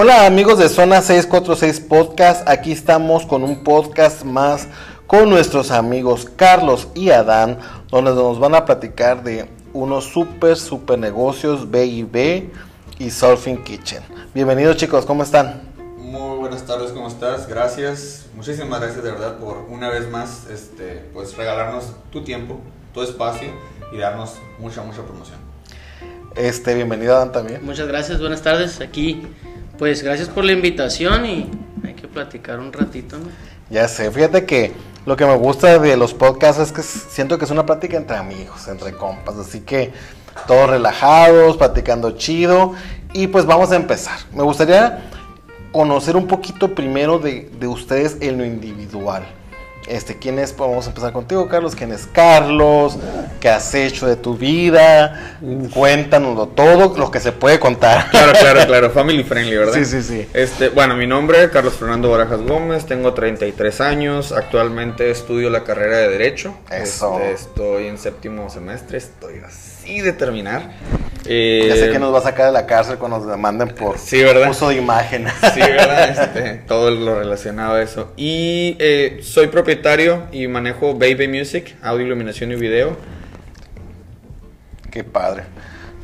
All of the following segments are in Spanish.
Hola amigos de Zona 646 Podcast, aquí estamos con un podcast más con nuestros amigos Carlos y Adán, donde nos van a platicar de unos super, super negocios B&B y Surfing Kitchen. Bienvenidos chicos, ¿cómo están? Muy buenas tardes, ¿cómo estás? Gracias, muchísimas gracias de verdad por una vez más este, pues regalarnos tu tiempo, tu espacio y darnos mucha, mucha promoción. Este, bienvenido Adán también. Muchas gracias, buenas tardes. Aquí, pues gracias por la invitación y hay que platicar un ratito, ¿no? Ya sé, fíjate que lo que me gusta de los podcasts es que siento que es una plática entre amigos, entre compas, así que todos relajados, platicando chido y pues vamos a empezar. Me gustaría conocer un poquito primero de, de ustedes en lo individual. Este, ¿quién es? Pues vamos a empezar contigo, Carlos. ¿Quién es Carlos? ¿Qué has hecho de tu vida? Cuéntanoslo todo, lo que se puede contar. Claro, claro, claro. Family friendly, ¿verdad? Sí, sí, sí. Este, bueno, mi nombre es Carlos Fernando Barajas Gómez, tengo 33 años, actualmente estudio la carrera de Derecho. Eso. Este, estoy en séptimo semestre, estoy así de terminar. ya Eh, sé que nos va a sacar de la cárcel cuando nos demanden por Sí, ¿verdad? uso de imagen. Sí, ¿verdad? Este, todo lo relacionado a eso. Y eh, soy propietario y manejo Baby Music, audio, iluminación y video. Qué padre.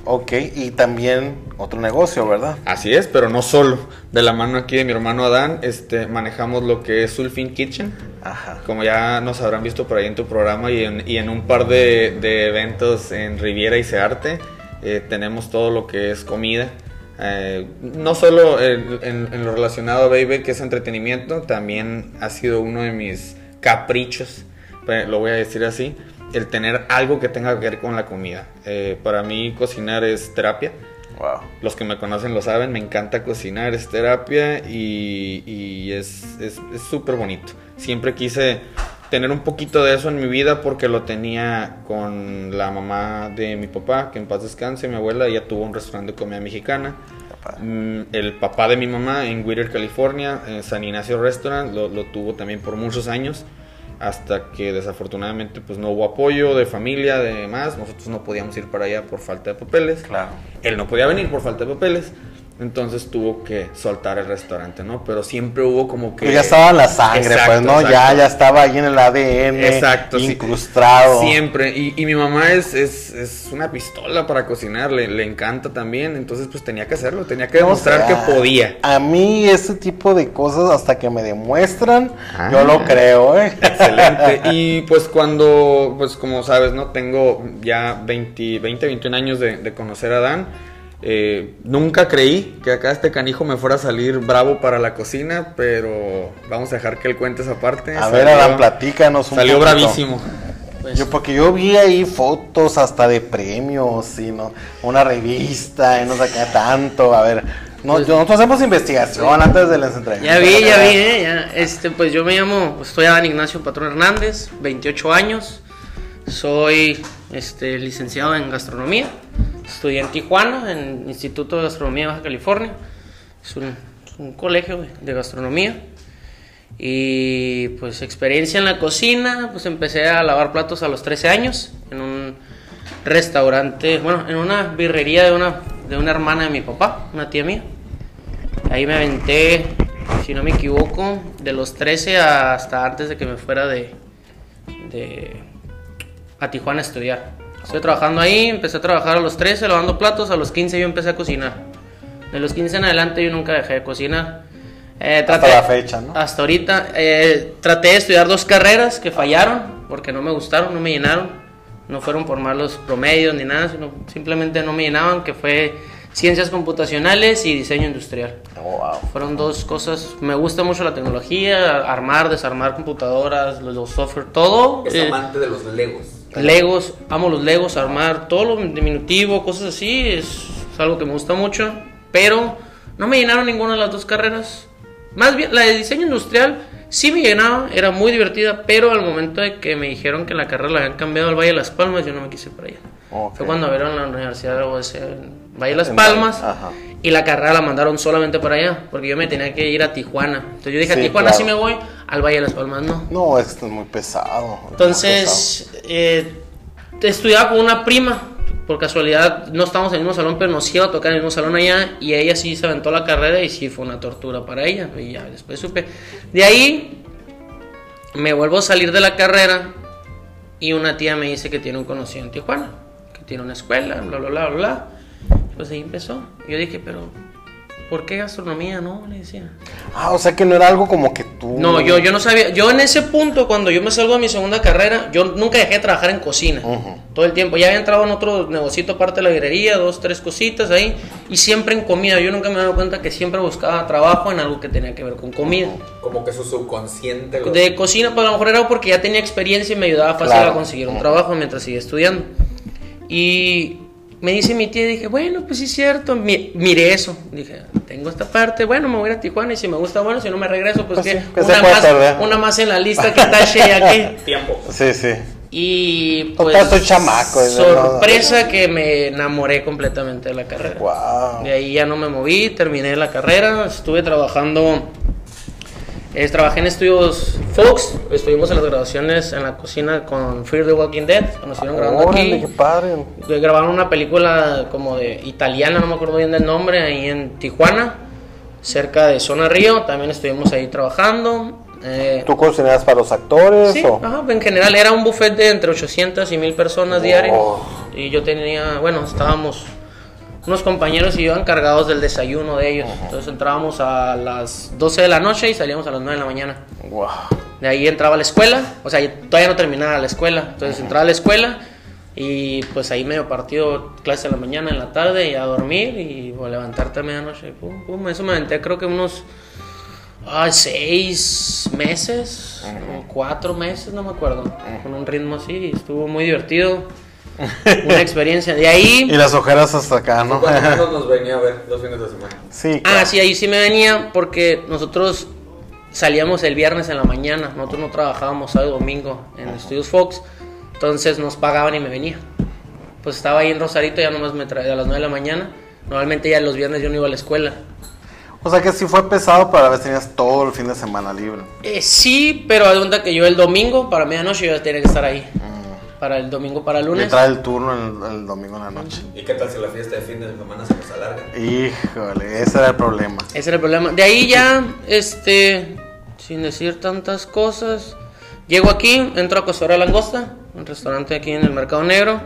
Ok, y también otro negocio, ¿verdad? Así es, pero no solo. De la mano aquí de mi hermano Adán, este, manejamos lo que es Sulfin Kitchen. Ajá. Como ya nos habrán visto por ahí en tu programa y en, y en un par de, de eventos en Riviera y Searte, eh, tenemos todo lo que es comida. Eh, no solo en, en- en lo relacionado a Baby, que es entretenimiento, también ha sido uno de mis caprichos, lo voy a decir así, el tener algo que tenga que ver con la comida. Eh, para mí cocinar es terapia. Wow. Los que me conocen lo saben, me encanta cocinar, es terapia y, y es es- es súper bonito. Siempre quise tener un poquito de eso en mi vida porque lo tenía con la mamá de mi papá, que en paz descanse, mi abuela, ella tuvo un restaurante de comida mexicana. Mm, El papá de mi mamá en Whittier, California, en San Ignacio Restaurant, lo, lo tuvo también por muchos años, hasta que desafortunadamente pues no hubo apoyo de familia, de demás, nosotros no podíamos ir para allá por falta de papeles. Claro. Él no podía venir por falta de papeles. Entonces tuvo que soltar el restaurante, ¿no? Pero siempre hubo como que... Pero ya estaba la sangre, Exacto, pues, ¿no? Ya, exacto. ya estaba ahí en el ADN. Exacto, sí. Incrustado. Siempre. Y, y mi mamá es, es, es una pistola para cocinar, le, le encanta también. Entonces, pues tenía que hacerlo, tenía que demostrar que podía. A mí ese tipo de cosas hasta que me demuestran, Ah. yo lo creo, ¿eh? Excelente. Y pues cuando, pues como sabes, ¿no? Tengo ya 20, 20 21 años de, de conocer a Dan. Eh, nunca creí que acá este canijo me fuera a salir bravo para la cocina, pero vamos a dejar que él cuente esa parte. A ver, Adán, platícanos un Salió poquito. bravísimo. Pues, Yo, porque yo vi ahí fotos hasta de premios, y no, una revista, y no sé qué tanto. A ver, no, Pues- yo- nosotros hacemos investigación antes de las entrevistas. ya vi, ya vi, ¿eh? Ya, este, pues yo me llamo, pues, estoy Adán Ignacio Patrón Hernández, 28 años. Soy este, licenciado en gastronomía. Estudié en Tijuana, en Instituto de Gastronomía de Baja California. Es un, colegio de, gastronomía. Y pues experiencia en la cocina, pues empecé a lavar platos a los 13 años en un restaurante, bueno, en una birrería de una, de una hermana de mi papá, una tía mía. Ahí me aventé, si no me equivoco, de los 13 hasta antes de que me fuera de a Tijuana a estudiar. Estoy trabajando ahí, empecé a trabajar a los 13 lavando platos, a los 15 yo empecé a cocinar. De los 15 en adelante yo nunca dejé de cocinar. Eh, Hasta la fecha, ¿no? Hasta ahorita. eh, traté de estudiar dos carreras que fallaron porque no me gustaron, no me llenaron. No fueron por malos promedios ni nada, sino simplemente no me llenaban, que fue ciencias computacionales y diseño industrial. Oh, wow. Fueron dos cosas. Me gusta mucho la tecnología, armar, desarmar computadoras, los, los software, todo. Es Eh, amante de los legos. Legos, amo los Legos, armar todo lo diminutivo, cosas así, es, es algo que me gusta mucho, pero no me llenaron ninguna de las dos carreras. Más bien, la de diseño industrial sí me llenaba, era muy divertida, pero al momento de que me dijeron que la carrera la habían cambiado al Valle de las Palmas, yo no me quise para allá. Ok. Fue cuando abrieron la Universidad de UAS en Valle de las En Palmas Valle, ajá. Y la carrera la mandaron solamente para allá, porque yo me tenía que ir a Tijuana. Entonces yo dije, Sí, a Tijuana claro. sí me voy, al Valle de las Palmas no. No, esto es muy pesado. muy Entonces, eh, estudiaba con una prima por casualidad no estábamos en el mismo salón, pero nos iba a tocar en el mismo salón allá y ella sí se aventó la carrera y sí fue una tortura para ella. Y ya después supe. De ahí me vuelvo a salir de la carrera y una tía me dice que tiene un conocido en Tijuana, que tiene una escuela, bla, bla, bla, bla. Pues ahí empezó. Yo dije, pero ¿por qué gastronomía? No, le decía. Ah, o sea que no era algo como que tú. No, yo, yo no sabía. Yo en ese punto, cuando yo me salgo de mi segunda carrera, yo nunca dejé de trabajar en cocina. Todo el tiempo. Ya había entrado en otro negocito aparte de la librería, dos, tres cositas ahí. Y siempre en comida. Yo nunca me he dado cuenta que siempre buscaba trabajo en algo que tenía que ver con comida. Como que su subconsciente lo- De cocina, pues a lo mejor era porque ya tenía experiencia y me ayudaba fácil Claro. a conseguir un trabajo mientras seguía estudiando. Y me dice mi tía, dije, bueno, pues sí es cierto, mi- miré eso. Dije, tengo esta parte, bueno, me voy a ir a Tijuana y si me gusta, bueno, si no me regreso, pues, Pues que sí, que se una, más, una más en la lista que tache aquí. Tiempo. Sí, sí. Y Total, pues, soy chamaco, ¿no? sorpresa que me enamoré completamente de la carrera. Wow. De ahí ya no me moví, terminé la carrera, estuve trabajando, eh, trabajé en estudios Fox, estuvimos en las grabaciones en la cocina con Fear the Walking Dead, cuando estuvieron grabando Órale, aquí. qué padre. Grabaron una película como de italiana, no me acuerdo bien del nombre, ahí en Tijuana, cerca de Zona Río, también estuvimos ahí trabajando. eh, ¿Tú cocinabas para los actores Sí, o? ajá, en general era un buffet de entre 800 y 1000 personas diarias. Oh. Y yo tenía, bueno, estábamos unos compañeros y yo encargados del desayuno de ellos. Entonces entrábamos a las 12 de la noche y salíamos a las 9 de la mañana. Wow. De ahí entraba a la escuela, o sea, todavía no terminaba la escuela. Entonces entraba a la escuela y pues ahí medio partido, clase en la mañana, en la tarde y a dormir y a levantarte a medianoche. Pum, pum, eso me aventé creo que unos ah, seis meses, o cuatro meses, no me acuerdo. Con un ritmo así, y estuvo muy divertido. Una experiencia. De ahí... Y las ojeras hasta acá, ¿no? ¿Cuántos menos nos venía a ver los fines de semana? sí. Ah, sí, ahí sí me venía porque nosotros salíamos el viernes en la mañana. Nosotros no trabajábamos sábado y domingo en Estudios Fox. Entonces nos pagaban y me venía. Pues estaba ahí en Rosarito, ya nomás me traía a las 9 de la mañana. Normalmente ya los viernes yo no iba a la escuela. O sea que sí fue pesado, pero a veces tenías todo el fin de semana libre. Eh, sí, pero de cuenta que yo el domingo para medianoche yo ya tenía que estar ahí. Para el domingo, para el Y lunes. trae el turno el, el domingo en la noche. ¿Y qué tal si la fiesta de fin de semana se nos alarga? Híjole, ese era el problema. Ese era el problema. De ahí ya, este, sin decir tantas cosas, llego aquí, entro a Costora Langosta, un restaurante aquí en el Mercado Negro.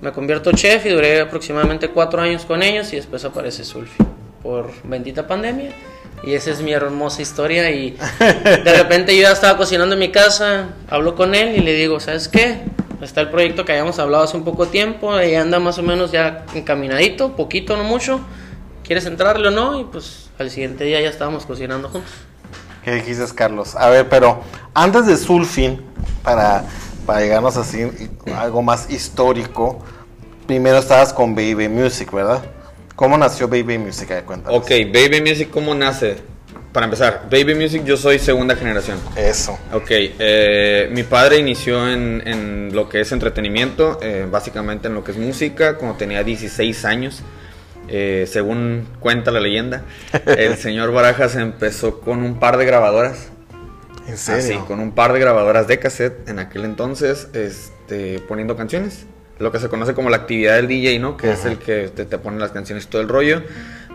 Me convierto chef y duré aproximadamente cuatro años con ellos y después aparece Sulfi por bendita pandemia. Y esa es mi hermosa historia y de repente yo ya estaba cocinando en mi casa, hablo con él y le digo, ¿sabes qué? Está el proyecto que habíamos hablado hace un poco tiempo, ahí anda más o menos ya encaminadito, poquito, no mucho. ¿Quieres entrarle o no? Y pues al siguiente día ya estábamos cocinando juntos. ¿Qué dijiste, Carlos? A ver, pero antes de Sulfin, para, para llegarnos así algo más histórico, primero estabas con Baby Music, ¿verdad? ¿Cómo nació Baby Music? Cuéntanos. Ok, Baby Music, ¿cómo nace? Para empezar, Baby Music yo soy segunda generación. Eso. Ok, eh, mi padre inició en, en lo que es entretenimiento, eh, básicamente en lo que es música, cuando tenía 16 años. Eh, según cuenta la leyenda, el señor Barajas empezó con un par de grabadoras. ¿En Así, serio? con un par de grabadoras de cassette en aquel entonces, este, poniendo canciones. Lo que se conoce como la actividad del DJ, ¿no? Que es el que te, te pone las canciones todo el rollo.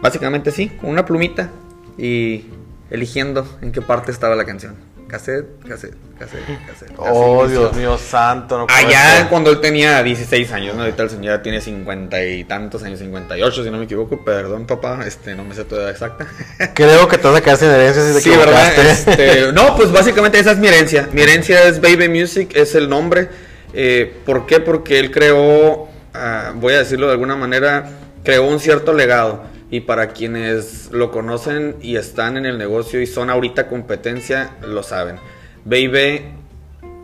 Básicamente sí, con una plumita y eligiendo en qué parte estaba la canción. Cassette, cassette, cassette, cassette. Oh, inició. Dios mío santo. No Allá ser. cuando él tenía 16 años, ¿no? Ahorita el señor ya tiene 50 y tantos años, 58 si no me equivoco. Perdón, papá, este, no me sé tu edad exacta. Creo que te vas a quedar sin herencia si te Sí, ¿verdad? Este, no, pues básicamente esa es mi herencia. Mi herencia es Baby Music, es el nombre. Eh, ¿Por qué? Porque él creó, ah, voy a decirlo de alguna manera, creó un cierto legado. Y para quienes lo conocen y están en el negocio y son ahorita competencia, lo saben. Baby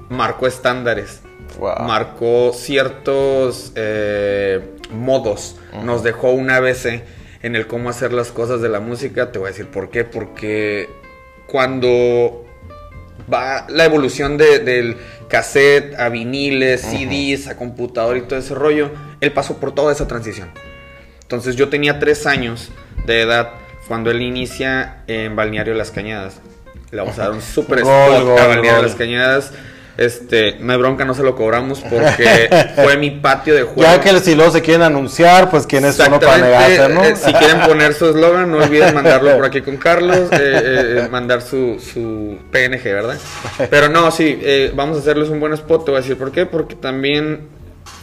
marcó estándares, Wow. marcó ciertos eh, modos, nos dejó un ABC en el cómo hacer las cosas de la música. Te voy a decir por qué, porque cuando va la evolución de- del cassette a viniles, CDs, a computador y todo ese rollo, él pasó por toda esa transición. Entonces yo tenía tres años de edad cuando él inicia en Balneario Las Cañadas. Le vamos a dar un super Gol, spot a Balneario. Las Cañadas. Este, no hay bronca, no se lo cobramos porque fue mi patio de juego. Ya que si luego se quieren anunciar, pues quién es uno para negarse, ¿no? eh, si quieren poner su eslogan, no olviden mandarlo por aquí con Carlos, eh, eh, mandar su, su PNG, ¿verdad? Pero no, sí, vamos a hacerles un buen spot, te voy a decir por qué, porque también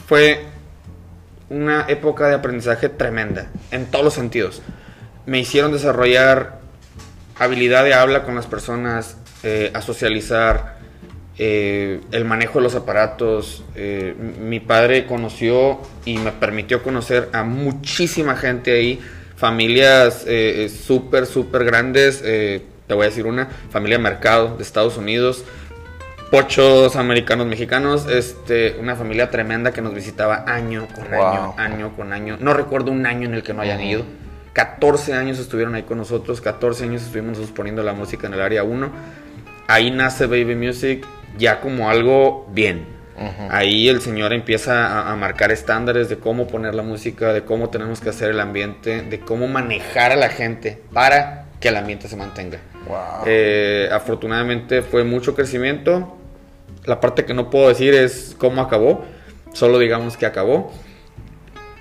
fue una época de aprendizaje tremenda, en todos los sentidos. Me hicieron desarrollar habilidad de habla con las personas, eh, a socializar, eh, el manejo de los aparatos. eh, mi padre conoció y me permitió conocer a muchísima gente ahí, familias súper, súper grandes. te voy a decir una, familia Mercado de Estados Unidos, pochos americanos, mexicanos, este, una familia tremenda que nos visitaba año con Wow. año, año con año. No recuerdo un año en el que no hayan ido. 14 años estuvieron ahí con nosotros, 14 años estuvimos poniendo la música en el área 1. Ahí nace Baby Music ya como algo bien. Ahí el señor empieza a, a marcar estándares de cómo poner la música, de cómo tenemos que hacer el ambiente, de cómo manejar a la gente para que el ambiente se mantenga. Wow. Eh, afortunadamente fue mucho crecimiento. La parte que no puedo decir es cómo acabó. Solo digamos que acabó.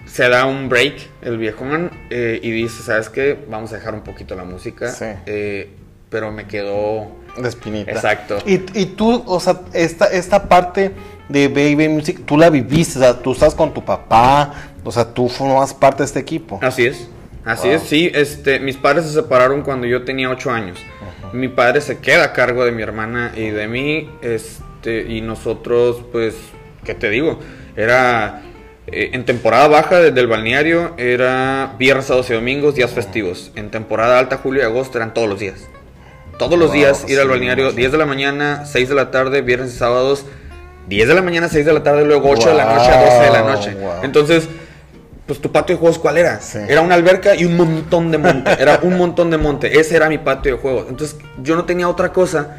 Se da un break el viejón eh, y dice, ¿sabes qué? Vamos a dejar un poquito la música. Sí. Eh, pero me quedó... De espinita. Exacto. Y, y tú, o sea, esta, esta parte de Baby Music, tú la viviste, o sea, tú estás con tu papá, o sea, tú formas parte de este equipo. Así es. Así Wow. es, sí. Este, mis padres se separaron cuando yo tenía 8 años. Mi padre se queda a cargo de mi hermana y de mí. Este, y nosotros, pues, ¿qué te digo? Era eh, en temporada baja desde el balneario, era viernes, sábados y domingos, días festivos. En temporada alta, julio y agosto, eran todos los días. Todos los Wow, días ir al sí, balneario, imagino. 10 de la mañana, 6 de la tarde, viernes y sábados, 10 de la mañana, 6 de la tarde, luego 8 de la noche a 12 de la noche. Wow. Entonces, pues tu patio de juegos, ¿cuál era? Sí. Era una alberca y un montón de monte. Era un montón de monte. Ese era mi patio de juegos. Entonces, yo no tenía otra cosa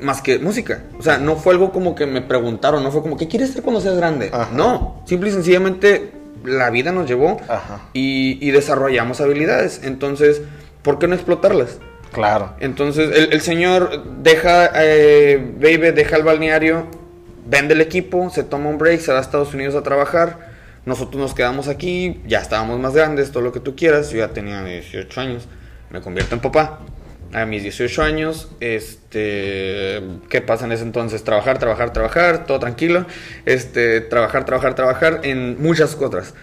más que música. O sea, no fue algo como que me preguntaron, no fue como, ¿qué quieres ser cuando seas grande? Ajá. No, simple y sencillamente la vida nos llevó y, y desarrollamos habilidades. Entonces, ¿por qué no explotarlas? Claro. Entonces el, el señor deja, eh, Baby deja el balneario, vende el equipo, se toma un break, se va a Estados Unidos a trabajar. Nosotros nos quedamos aquí, ya estábamos más grandes, todo lo que tú quieras. Yo ya tenía 18 años, me convierto en papá. A mis 18 años, este, ¿qué pasa en ese entonces? Trabajar, trabajar, trabajar, todo tranquilo. Este, trabajar, trabajar, trabajar en muchas cosas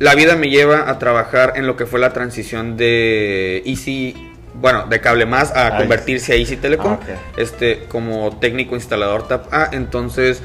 la vida me lleva a trabajar en lo que fue la transición de Easy, bueno, de Cable Más a Ah, convertirse a Easy Telecom, Ah, este, como técnico instalador TAP A, entonces,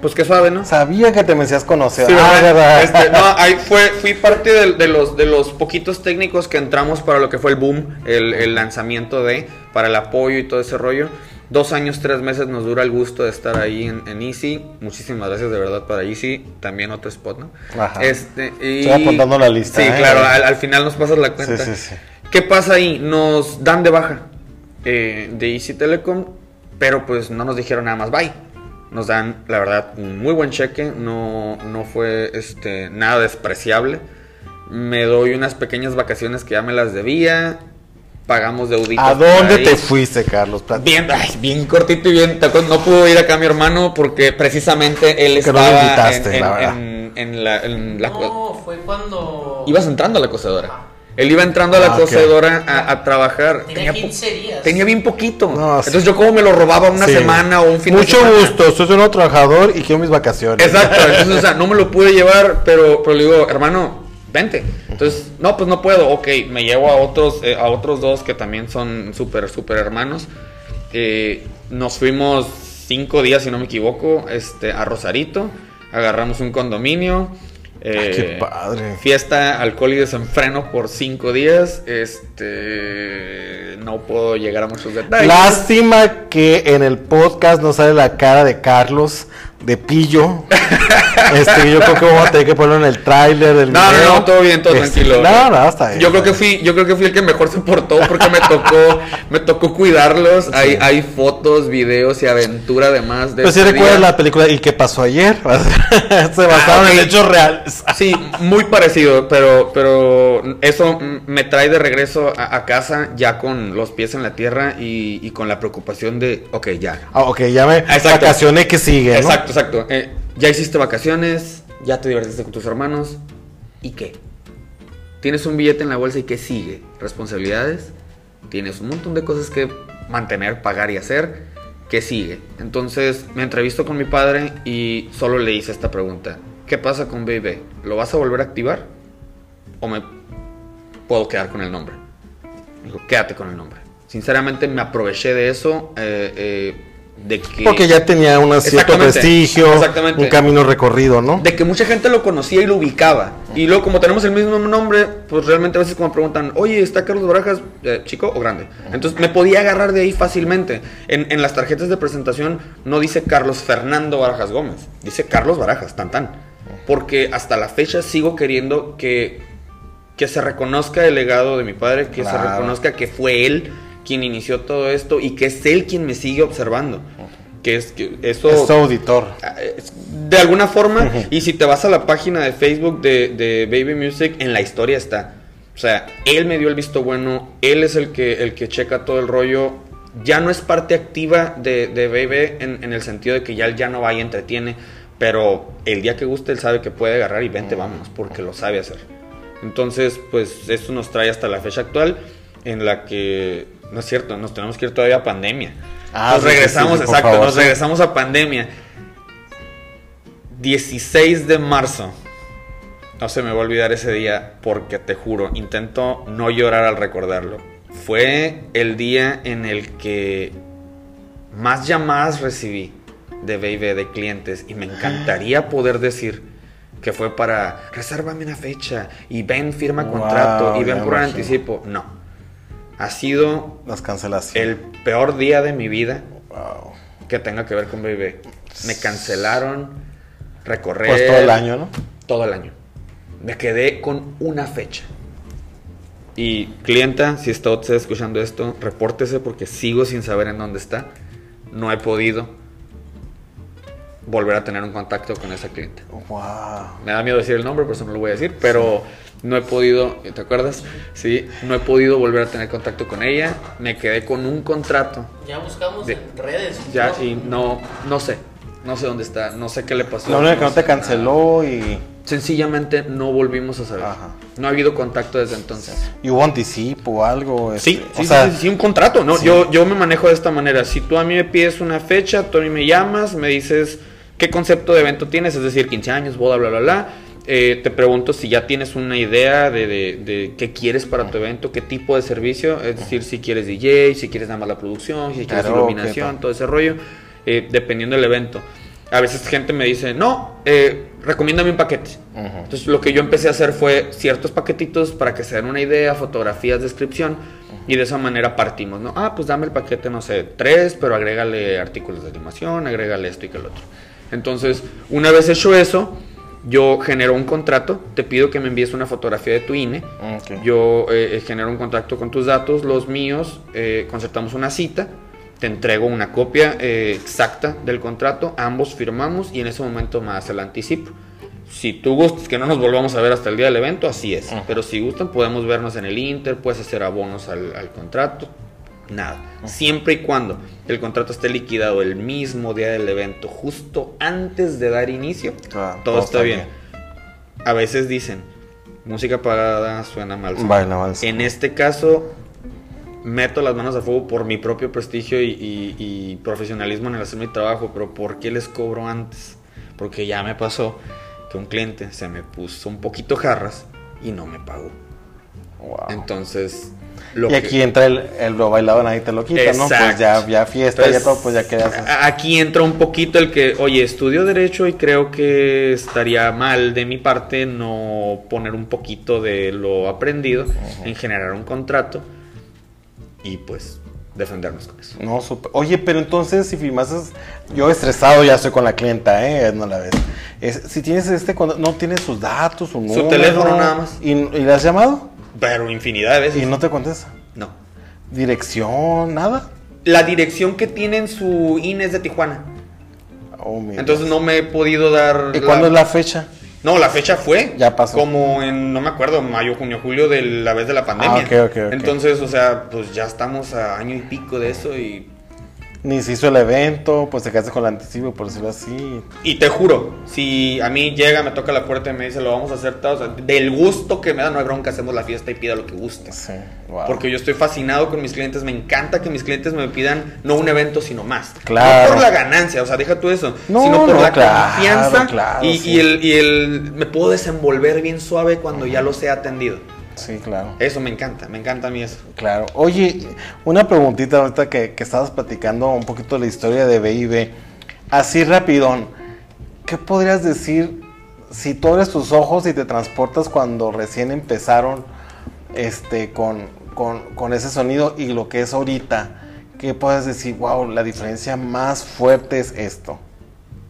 pues qué suave, ¿no? Sabía que te me decías conocer. Sí, ah, ¿verdad? verdad. Este, no, ahí fue, fui parte de, de los, de los poquitos técnicos que entramos para lo que fue el boom, el, el lanzamiento de, para el apoyo y todo ese rollo. Dos años, tres meses nos dura el gusto de estar ahí en, en Easy. Muchísimas gracias de verdad para Easy. También otro spot, ¿no? Ajá. Este, y... Estoy apuntando la lista, Sí, ¿eh? claro, al, al final nos pasas la cuenta. Sí, sí, sí. ¿Qué pasa ahí? Nos dan de baja eh, de Easy Telecom, pero pues no nos dijeron nada más bye. Nos dan, la verdad, un muy buen cheque, no, no fue este, nada despreciable. Me doy unas pequeñas vacaciones que ya me las debía. Pagamos deuditas. ¿A dónde te fuiste, Carlos? Bien, ay, bien cortito y bien. No pudo ir acá mi hermano porque precisamente él Que no lo estaba invitaste, en, la verdad. en- en la, en la co- No, fue cuando. Ibas entrando a la cocedora. Él iba entrando a la Ah, cocedora a, a trabajar. Tenía po- 15 días. Tenía bien poquito. No, sí. Entonces yo como me lo robaba una Sí. semana o un fin Mucho de semana. gusto, soy un nuevo trabajador y quiero mis vacaciones. Exacto. Entonces, o sea, no me lo pude llevar, pero, pero le digo, hermano, vente. Entonces, no, pues no puedo. Ok, me llevo a otros, eh, a otros dos que también son súper, súper hermanos. Eh, nos fuimos cinco días, si no me equivoco, este, a Rosarito. Agarramos un condominio. Ay, eh, qué padre. Fiesta, alcohol y desenfreno por cinco días. Este. No puedo llegar a muchos detalles. Lástima que en el podcast no sale la cara de Carlos de pillo. este, yo creo que vamos a tener que ponerlo en el tráiler del No, no, video. no, todo bien, todo Este, tranquilo. No, no, está bien. Yo creo que fui, yo creo que fui el que mejor se portó porque me tocó, me tocó cuidarlos. Hay, hay fotos, videos y aventura además de Pero si ese recuerdas la película ¿Y qué pasó ayer? Se basaron ok. en hechos reales. Sí, muy parecido, pero, pero eso me trae de regreso a, a casa ya con los pies en la tierra y, y con la preocupación de, ok, ya. Ah, ok, ya me Exacto. vacaciones que sigue, ¿no? Exacto, exacto. Eh, ya hiciste vacaciones, ya te divertiste con tus hermanos, ¿y qué? Tienes un billete en la bolsa y ¿qué sigue? Responsabilidades, tienes un montón de cosas que mantener, pagar y hacer, ¿qué sigue? Entonces me entrevisto con mi padre y solo le hice esta pregunta. ¿Qué pasa con BB? ¿Lo vas a volver a activar? ¿O me puedo quedar con el nombre? Dijo, quédate con el nombre. Sinceramente me aproveché de eso, eh, eh, de que... Porque ya tenía un cierto prestigio, exactamente. un camino recorrido, ¿no? De que mucha gente lo conocía y lo ubicaba. Y luego, como tenemos el mismo nombre, pues realmente a veces como preguntan, oye, ¿está Carlos Barajas eh, chico o grande? Entonces me podía agarrar de ahí fácilmente. En, en las tarjetas de presentación no dice Carlos Fernando Barajas Gómez, dice Carlos Barajas, tan tan. Porque hasta la fecha sigo queriendo que, que se reconozca el legado de mi padre, que se reconozca que fue él quien inició todo esto y que es él quien me sigue observando. Que es que eso Es auditor. de alguna forma, y si te vas a la página de Facebook de, de Baby Music, en la historia está. O sea, él me dio el visto bueno, él es el que, el que checa todo el rollo. Ya no es parte activa de, de Baby en, en el sentido de que ya él ya no va y entretiene, pero el día que guste él sabe que puede agarrar y vente, vámonos, porque lo sabe hacer. Entonces, pues eso nos trae hasta la fecha actual en la que, no es cierto, nos tenemos que ir todavía a pandemia. Ah, nos sí, sí, regresamos, sí, por exacto, favor, nos sí. regresamos a pandemia. 16 de marzo. No se me va a olvidar ese día porque te juro, intento no llorar al recordarlo. Fue el día en el que más llamadas recibí de Baby de clientes y me encantaría poder decir que fue para resérvame una fecha y ven firma Wow, contrato y ven por imagino. anticipo. No. Ha sido Las cancelaciones. el peor día de mi vida Wow. que tenga que ver con BB. Me cancelaron recorrer Pues todo el año, ¿no? todo el año. Me quedé con una fecha. Y clienta, si está usted escuchando esto, repórtese porque sigo sin saber en dónde está. No he podido volver a tener un contacto con esa cliente. Wow. Me da miedo decir el nombre, por eso no lo voy a decir, pero no he podido, ¿te acuerdas? Sí, no he podido volver a tener contacto con ella. Me quedé con un contrato Ya buscamos De- en redes. ya ¿no? y no, no sé, no sé dónde está, no sé qué le pasó. La única que no te canceló y. Sencillamente no volvimos a saber. Ajá. No ha habido contacto desde entonces. y hubo anticipo o algo. este, Sí, o sí, sea, sí, sí, sí, un contrato, ¿no? sí. Yo, yo me manejo de esta manera. Si tú a mí me pides una fecha, tú a mí me llamas, me dices qué concepto de evento tienes, es decir, 15 años, boda, bla, bla, bla. Eh, te pregunto si ya tienes una idea de, de- de qué quieres para tu evento, qué tipo de servicio, es decir, si quieres DJ, si quieres nada más la producción, si quieres Karaoke, iluminación, todo. todo ese rollo, eh, dependiendo del evento. A veces gente me dice, no, eh, recomiéndame un paquete. Ujú. Entonces lo que yo empecé a hacer fue ciertos paquetitos para que se den una idea, fotografías, descripción, y de esa manera partimos, ¿no? Ah, pues dame el paquete, no sé, tres, pero agrégale artículos de animación, agrégale esto y que el otro. Entonces, una vez hecho eso, yo genero un contrato, te pido que me envíes una fotografía de tu INE, Ok. yo eh, eh, genero un contacto con tus datos, los míos, eh, concertamos una cita, te entrego una copia eh, exacta del contrato, ambos firmamos y en ese momento me hace el anticipo. Si tú gustas que no nos volvamos a ver hasta el día del evento, así es. Pero si gustan, podemos vernos en el Inter, puedes hacer abonos al, al contrato. Nada. Siempre y cuando el contrato esté liquidado el mismo día del evento, justo antes de dar inicio, todo, está bien. A veces dicen, música pagada suena mal. Baila mal. En este caso, meto las manos a fuego por mi propio prestigio y, y- y profesionalismo en el hacer mi trabajo, pero ¿por qué les cobro antes? Porque ya me pasó que un cliente se me puso un poquito jarras y no me pagó. Wow. Entonces, lo y que- aquí entra el, el lo bailado, nadie te lo quita, ¿no? Pues Exacto. ya, ya fiesta, Entonces, ya todo, pues ya quedas. Aquí entra un poquito el que, oye, estudio derecho y creo que estaría mal de mi parte no poner un poquito de lo aprendido en generar un contrato y pues defendernos con eso. No, súper. Oye, pero entonces si filmases, yo estresado ya estoy con la clienta, ¿eh? No la ves. Es- si tienes este, no tienes sus datos, su número. teléfono nada más. ¿Y, y le has llamado? Pero infinidad de veces. Y no te contesta. No. Dirección, nada. La dirección que tiene en su INE es de Tijuana. Oh, mira. Entonces no me he podido dar. ¿Y cuándo es la fecha? No, la fecha fue. Ya pasó. Como en, no me acuerdo, mayo, junio, julio de la vez de la pandemia. Ah, ok, ok, ok. Entonces, o sea, pues ya estamos a año y pico de eso y. Ni se hizo el evento, pues te quedaste con el anticipo, por decirlo así. Y te juro, si a mí llega, me toca la puerta y me dice, lo vamos a hacer todo, o sea, del gusto que me da, no hay bronca, hacemos la fiesta y pida lo que guste. Sí, wow. Porque yo estoy fascinado con mis clientes, me encanta que mis clientes me pidan no un evento, sino más. Claro. No por la ganancia, o sea, deja tú eso, No, sino por no, la claro, confianza claro, y, sí. y el, y el me puedo desenvolver bien suave cuando ya los he atendido. Sí, claro. Eso me encanta, me encanta a mí eso. Claro. Oye, una preguntita ahorita que, que estabas platicando un poquito de la historia de B&B. Así rapidón, ¿qué podrías decir si tú abres tus ojos y te transportas cuando recién empezaron este, con, con, con ese sonido y lo que es ahorita? ¿Qué puedes decir? Wow, la diferencia más fuerte es esto.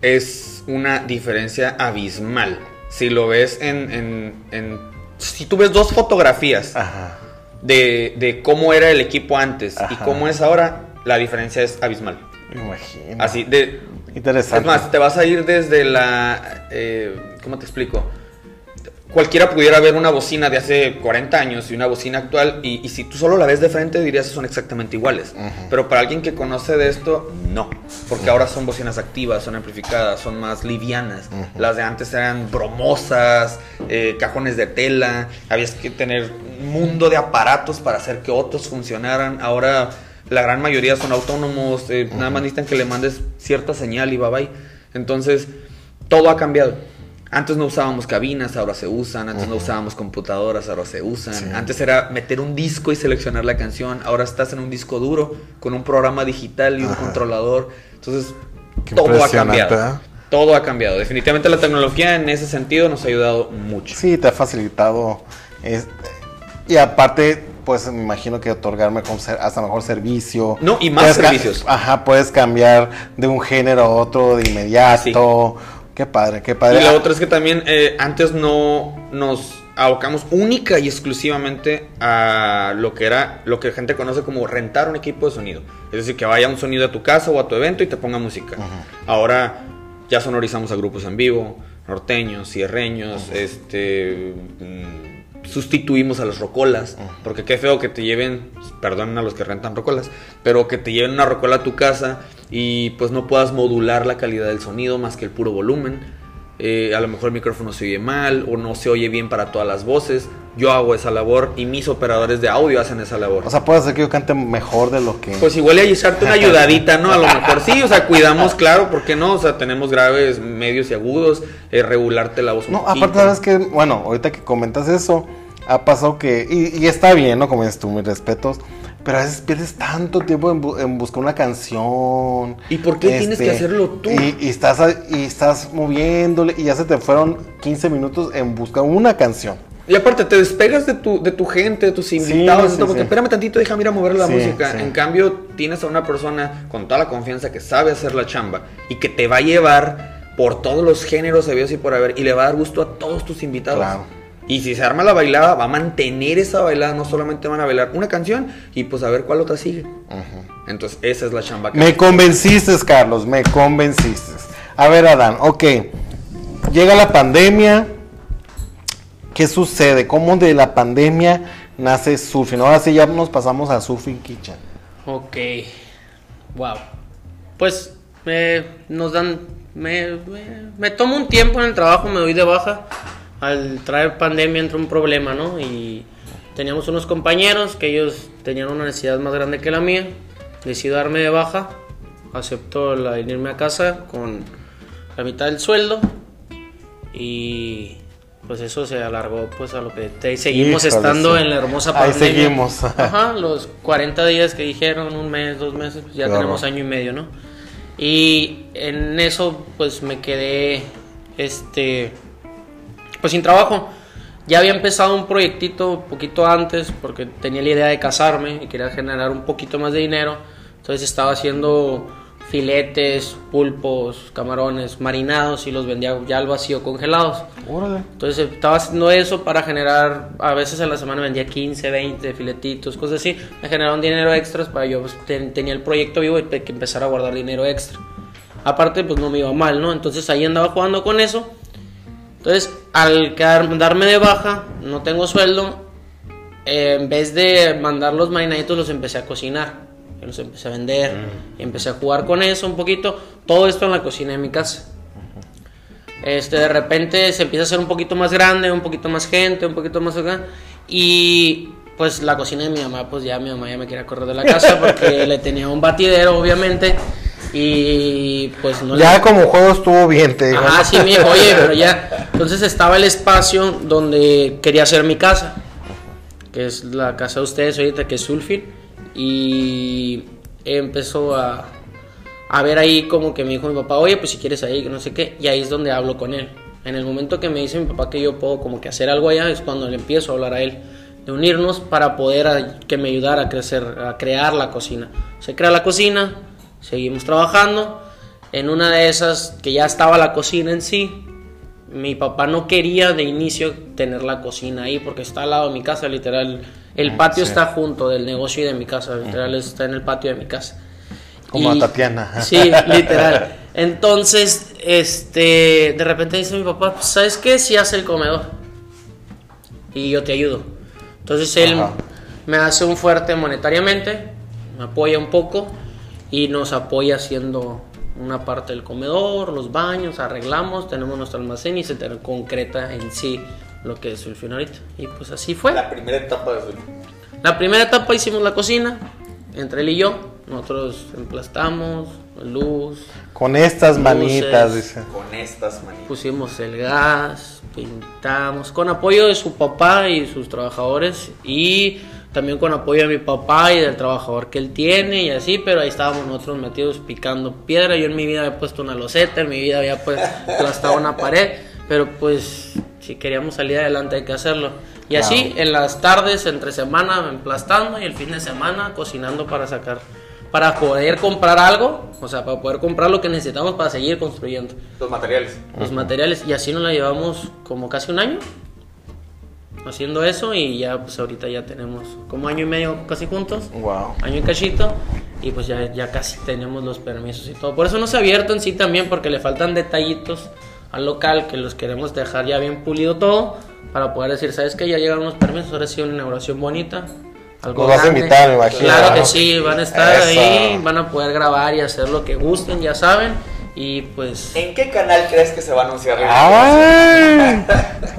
es una diferencia abismal. Si lo ves en, en- en- si tú ves dos fotografías Ajá. de, de cómo era el equipo antes y cómo es ahora, la diferencia es abismal. Me imagino. Así, de, Interesante. es más, te vas a ir desde la, eh, ¿cómo te explico? Cualquiera pudiera ver una bocina de hace 40 años y una bocina actual y, y si tú solo la ves de frente dirías que son exactamente iguales. Pero para alguien que conoce de esto, no. Porque ahora son bocinas activas, son amplificadas, son más livianas. Las de antes eran bromosas, eh, cajones de tela, habías que tener un mundo de aparatos para hacer que otros funcionaran. Ahora la gran mayoría son autónomos, eh, nada más necesitan que le mandes cierta señal y bye bye. Entonces, todo ha cambiado. Antes no usábamos cabinas, ahora se usan. Antes no usábamos computadoras, ahora se usan. Sí. Antes era meter un disco y seleccionar la canción. Ahora estás en un disco duro con un programa digital y un Ajá. controlador. Entonces, Qué todo ha cambiado. ¿eh? Todo ha cambiado. Definitivamente la tecnología en ese sentido nos ha ayudado mucho. Sí, te ha facilitado. este, y aparte, pues me imagino que otorgarme con ser- hasta mejor servicio. No, y más Puedes servicios. Ajá, puedes cambiar de un género a otro de inmediato. Qué padre, qué padre. Y la Ah, otra es que también eh, antes no nos abocamos única y exclusivamente a lo que era lo que gente conoce como rentar un equipo de sonido. Es decir, que vaya un sonido a tu casa o a tu evento y te ponga música. Ahora ya sonorizamos a grupos en vivo, norteños, cierreños, este mm, sustituimos a los rocolas, porque qué feo que te lleven, perdón a los que rentan rocolas, pero que te lleven una rocola a tu casa y pues no puedas modular la calidad del sonido más que el puro volumen. Eh, a lo mejor el micrófono se oye mal o no se oye bien para todas las voces. Yo hago esa labor y mis operadores de audio hacen esa labor. O sea, puede ser que yo cante mejor de lo que. Pues igual y echarte una ayudadita, ¿no? A lo mejor sí, o sea, cuidamos, claro, ¿por qué no? O sea, tenemos graves, medios y agudos, eh, regularte la voz un no, poquito. aparte, sabes que, bueno, ahorita que comentas eso, ha pasado que. Y, y está bien, ¿no? Como dices tú, mis respetos. Pero a veces pierdes tanto tiempo en, bu- en buscar una canción. este, ¿Y por qué tienes que hacerlo tú? Y, y estás, a- y estás moviéndole y ya se te fueron 15 minutos en buscar una canción. Y aparte, te despegas de tu, de tu gente, de tus invitados, sí, todo, porque sí. espérame tantito, déjame ir a mover la Sí, música. sí. En cambio, tienes a una persona con toda la confianza que sabe hacer la chamba y que te va a llevar por todos los géneros habidos y por haber y le va a dar gusto a todos tus invitados. Claro. Y si se arma la bailada, va a mantener esa bailada, no solamente van a bailar una canción y pues a ver cuál otra sigue. Entonces, esa es la chamba que Me convenciste, Carlos, me convenciste. A ver, Adán, ok. Llega la pandemia. ¿Qué sucede? ¿Cómo de la pandemia nace Surfing? Ahora sí ya nos pasamos a Surfing Kitchen. Ok. Wow. Pues me, nos dan. Me, me, me tomo un tiempo en el trabajo, me doy de baja. Al traer pandemia entró un problema, ¿no? Y teníamos unos compañeros que ellos tenían una necesidad más grande que la mía. Decido darme de baja. Acepto la, irme a casa con la mitad del sueldo. Y pues eso se alargó pues a lo que te- seguimos Híjole, estando sí. en la hermosa Ahí pandemia. seguimos. Ajá, los 40 días que dijeron, un mes, dos meses, pues ya Claro. tenemos año y medio, ¿no? Y en eso pues me quedé, este, pues sin trabajo. Ya había empezado un proyectito un poquito antes porque tenía la idea de casarme y quería generar un poquito más de dinero. Entonces estaba haciendo filetes, pulpos, camarones marinados y los vendía ya al vacío congelados. Órale. Entonces estaba haciendo eso para generar, a veces a la semana vendía 15, 20 filetitos, cosas así. Me generaron dinero extras para yo, pues, ten- tenía el proyecto vivo y que empezar a guardar dinero extra. Aparte, pues no me iba mal, ¿no? Entonces ahí andaba jugando con eso. Entonces, al darme de baja, no tengo sueldo, eh, en vez de mandar los marinaditos, los empecé a cocinar. Los empecé a vender. Y empecé a jugar con eso un poquito. Todo esto en la cocina de mi casa. Este, de repente se empieza a hacer un poquito más grande, un poquito más gente, un poquito más acá. Y pues la cocina de mi mamá, pues ya mi mamá ya me quería correr de la casa porque le tenía un batidero, obviamente. Y pues no le- Ya como juego estuvo bien, te digo. Ajá, sí, hijo, oye, pero ya. Entonces estaba el espacio donde quería hacer mi casa, que es la casa de ustedes ahorita, que es Sulfit. Y empezó a, a ver ahí como que me dijo mi papá, oye, pues si quieres ahí, que no sé qué. Y ahí es donde hablo con él. En el momento que me dice mi papá que yo puedo como que hacer algo allá, es cuando le empiezo a hablar a él. De unirnos para poder a- que me ayudara a crecer, a crear la cocina. Se crea la cocina, seguimos trabajando. En una de esas, que ya estaba la cocina en sí, mi papá no quería de inicio tener la cocina ahí porque está al lado de mi casa, literal. El patio sí. está junto del negocio y de mi casa, literal, está en el patio de mi casa. Como Y- a Tatiana. Sí, literal. Entonces, este, de repente dice mi papá, "Pues, ¿sabes qué? Si hace el comedor. Y yo te ayudo. Entonces él Ajá. me hace un fuerte monetariamente, me apoya un poco y nos apoya haciendo una parte del comedor, los baños, arreglamos, tenemos nuestro almacén y se te concreta en sí lo que es el fin ahorita. Y pues así fue. La primera etapa de su. La primera etapa hicimos la cocina, entre él y yo. Nosotros emplastamos, luz, Con estas Luces. manitas, dice. Con estas manitas. pusimos el gas, pintamos, con apoyo de su papá y sus trabajadores y también con apoyo de mi papá y del trabajador que él tiene y así, pero ahí estábamos nosotros metidos picando piedra. Yo en mi vida había puesto una loseta, en mi vida había pues aplastado una pared, pero pues si queríamos salir adelante hay que hacerlo. Y así en las tardes, entre semana, emplastando y el fin de semana cocinando para sacar, para poder comprar algo, o sea, para poder comprar lo que necesitamos para seguir construyendo Los materiales. los materiales y así nos la llevamos como casi un año haciendo eso y ya pues ahorita ya tenemos como año y medio casi juntos, Wow. año y cachito y pues ya, ya casi tenemos los permisos y todo. Por eso no se ha abierto en sí también porque le faltan detallitos al local que los queremos dejar ya bien pulido todo para poder decir, ¿sabes qué? Ya llegaron los permisos, ahora sí una inauguración bonita. Algo Nos vas a invitar, me imagino, Claro que sí, van a estar Eso. ahí, van a poder grabar y hacer lo que gusten, ya saben. Y pues ¿En qué canal crees que se va a anunciar? ¡Ay!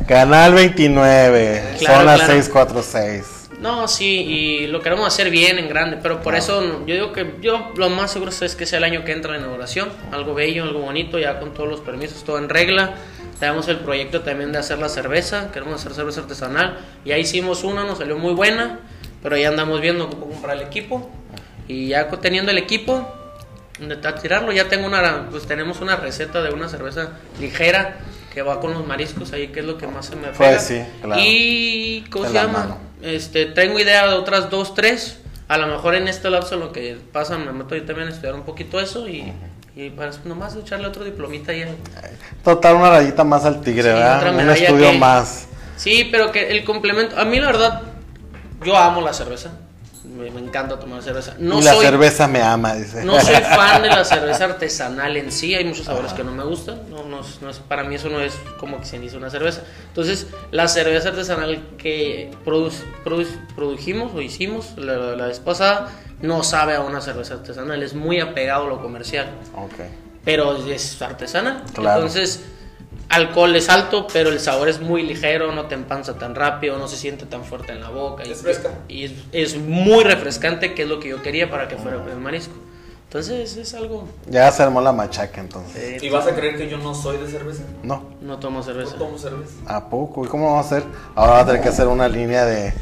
Canal 29, Claro, zona claro. 646. No, sí, y lo queremos hacer bien en grande, pero por eso yo digo que yo lo más seguro es que sea el año que entra la inauguración, algo bello, algo bonito, ya con todos los permisos, todo en regla. Tenemos el proyecto también de hacer la cerveza, queremos hacer cerveza artesanal, ya hicimos una, nos salió muy buena, pero ya andamos viendo cómo comprar el equipo y ya teniendo el equipo, ta- tirarlo, ya tengo una, pues tenemos una receta de una cerveza ligera que va con los mariscos ahí, que es lo que más se me Pues pega. sí, claro. Y ¿cómo se la llama? mano. Este, tengo idea de otras dos, tres. A lo mejor en este lapso lo que pasa me meto yo también a estudiar un poquito eso y, y para nomás echarle otro diplomita ahí. Total, una rayita más al tigre, Sí, ¿verdad? otra Un estudio que- más. Sí, pero que el complemento, a mí la verdad, yo amo la cerveza. Me, me encanta tomar cerveza. No y la soy, cerveza me ama, dice. No soy fan de la cerveza artesanal en sí, hay muchos sabores que no me gustan, no, no, es- no es- para mí eso no es como que se dice una cerveza. Entonces, la cerveza artesanal que produ- produ- produjimos o hicimos la, la vez pasada no sabe a una cerveza artesanal, es muy apegado a lo comercial, Ok. pero es artesanal. Claro. Entonces, alcohol es alto, pero el sabor es muy ligero, no te empanza tan rápido, no se siente tan fuerte en la boca. y- Es fresca. Y es, es muy refrescante, que es lo que yo quería para que fuera el marisco. Entonces es algo... Ya se armó la machaca entonces. eh, ¿Y vas a creer que yo no soy de cerveza? No. no tomo No cerveza. tomo cerveza. ¿A poco? ¿Y cómo vamos a hacer? Ahora va a tener que hacer una línea de. Eh,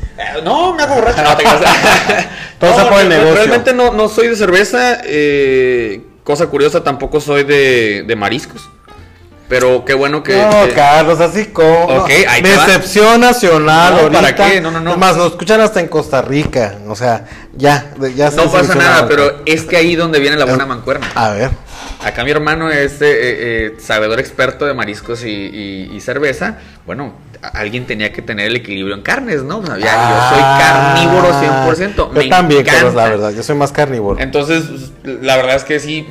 No, me hago borracho. No, te. Todo sea por el negocio. Realmente no, no soy de cerveza. eh, cosa curiosa, tampoco soy de, de mariscos. Pero qué bueno que. No, que- Carlos, así como. Ok, ahí te va. Decepción nacional. No, ahorita. ¿para qué? No, no, no. Además, nos escuchan hasta en Costa Rica. O sea, ya. ya se no pasa nada, pero es que ahí donde viene la buena mancuerna. A ver. Acá mi hermano es eh, eh, eh, sabedor experto de mariscos y, y- y cerveza. Bueno, alguien tenía que tener el equilibrio en carnes, ¿no? O sea, ya, yo soy Ah, carnívoro 100%. Yo me también. Carlos, la verdad. Yo soy más carnívoro. Entonces, la verdad es que sí,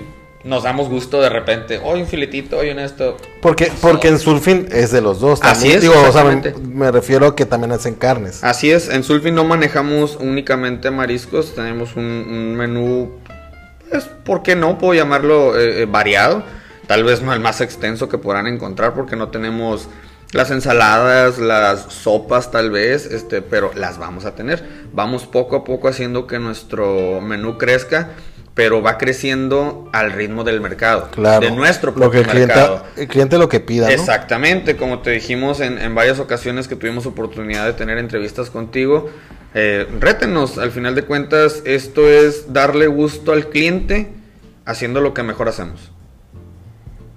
nos damos gusto de repente. Hoy un filetito, hoy un esto. Porque, porque en surfing es de los dos. Así es, Digo, o sea, me, exactamente. me refiero a que también hacen carnes. Así es, en Sulfin no manejamos únicamente mariscos, tenemos un, un menú, pues, ¿por qué no? Puedo llamarlo eh, eh, variado. Tal vez no el más extenso que podrán encontrar porque no tenemos las ensaladas, las sopas tal vez, este, pero las vamos a tener. Vamos poco a poco haciendo que nuestro menú crezca, pero va creciendo al ritmo del mercado, Claro. de nuestro lo que propio el cliente, mercado. el cliente lo que pida, ¿no? Exactamente, como te dijimos en, en varias ocasiones que tuvimos oportunidad de tener entrevistas contigo, eh, rétenos, al final de cuentas esto es darle gusto al cliente haciendo lo que mejor hacemos.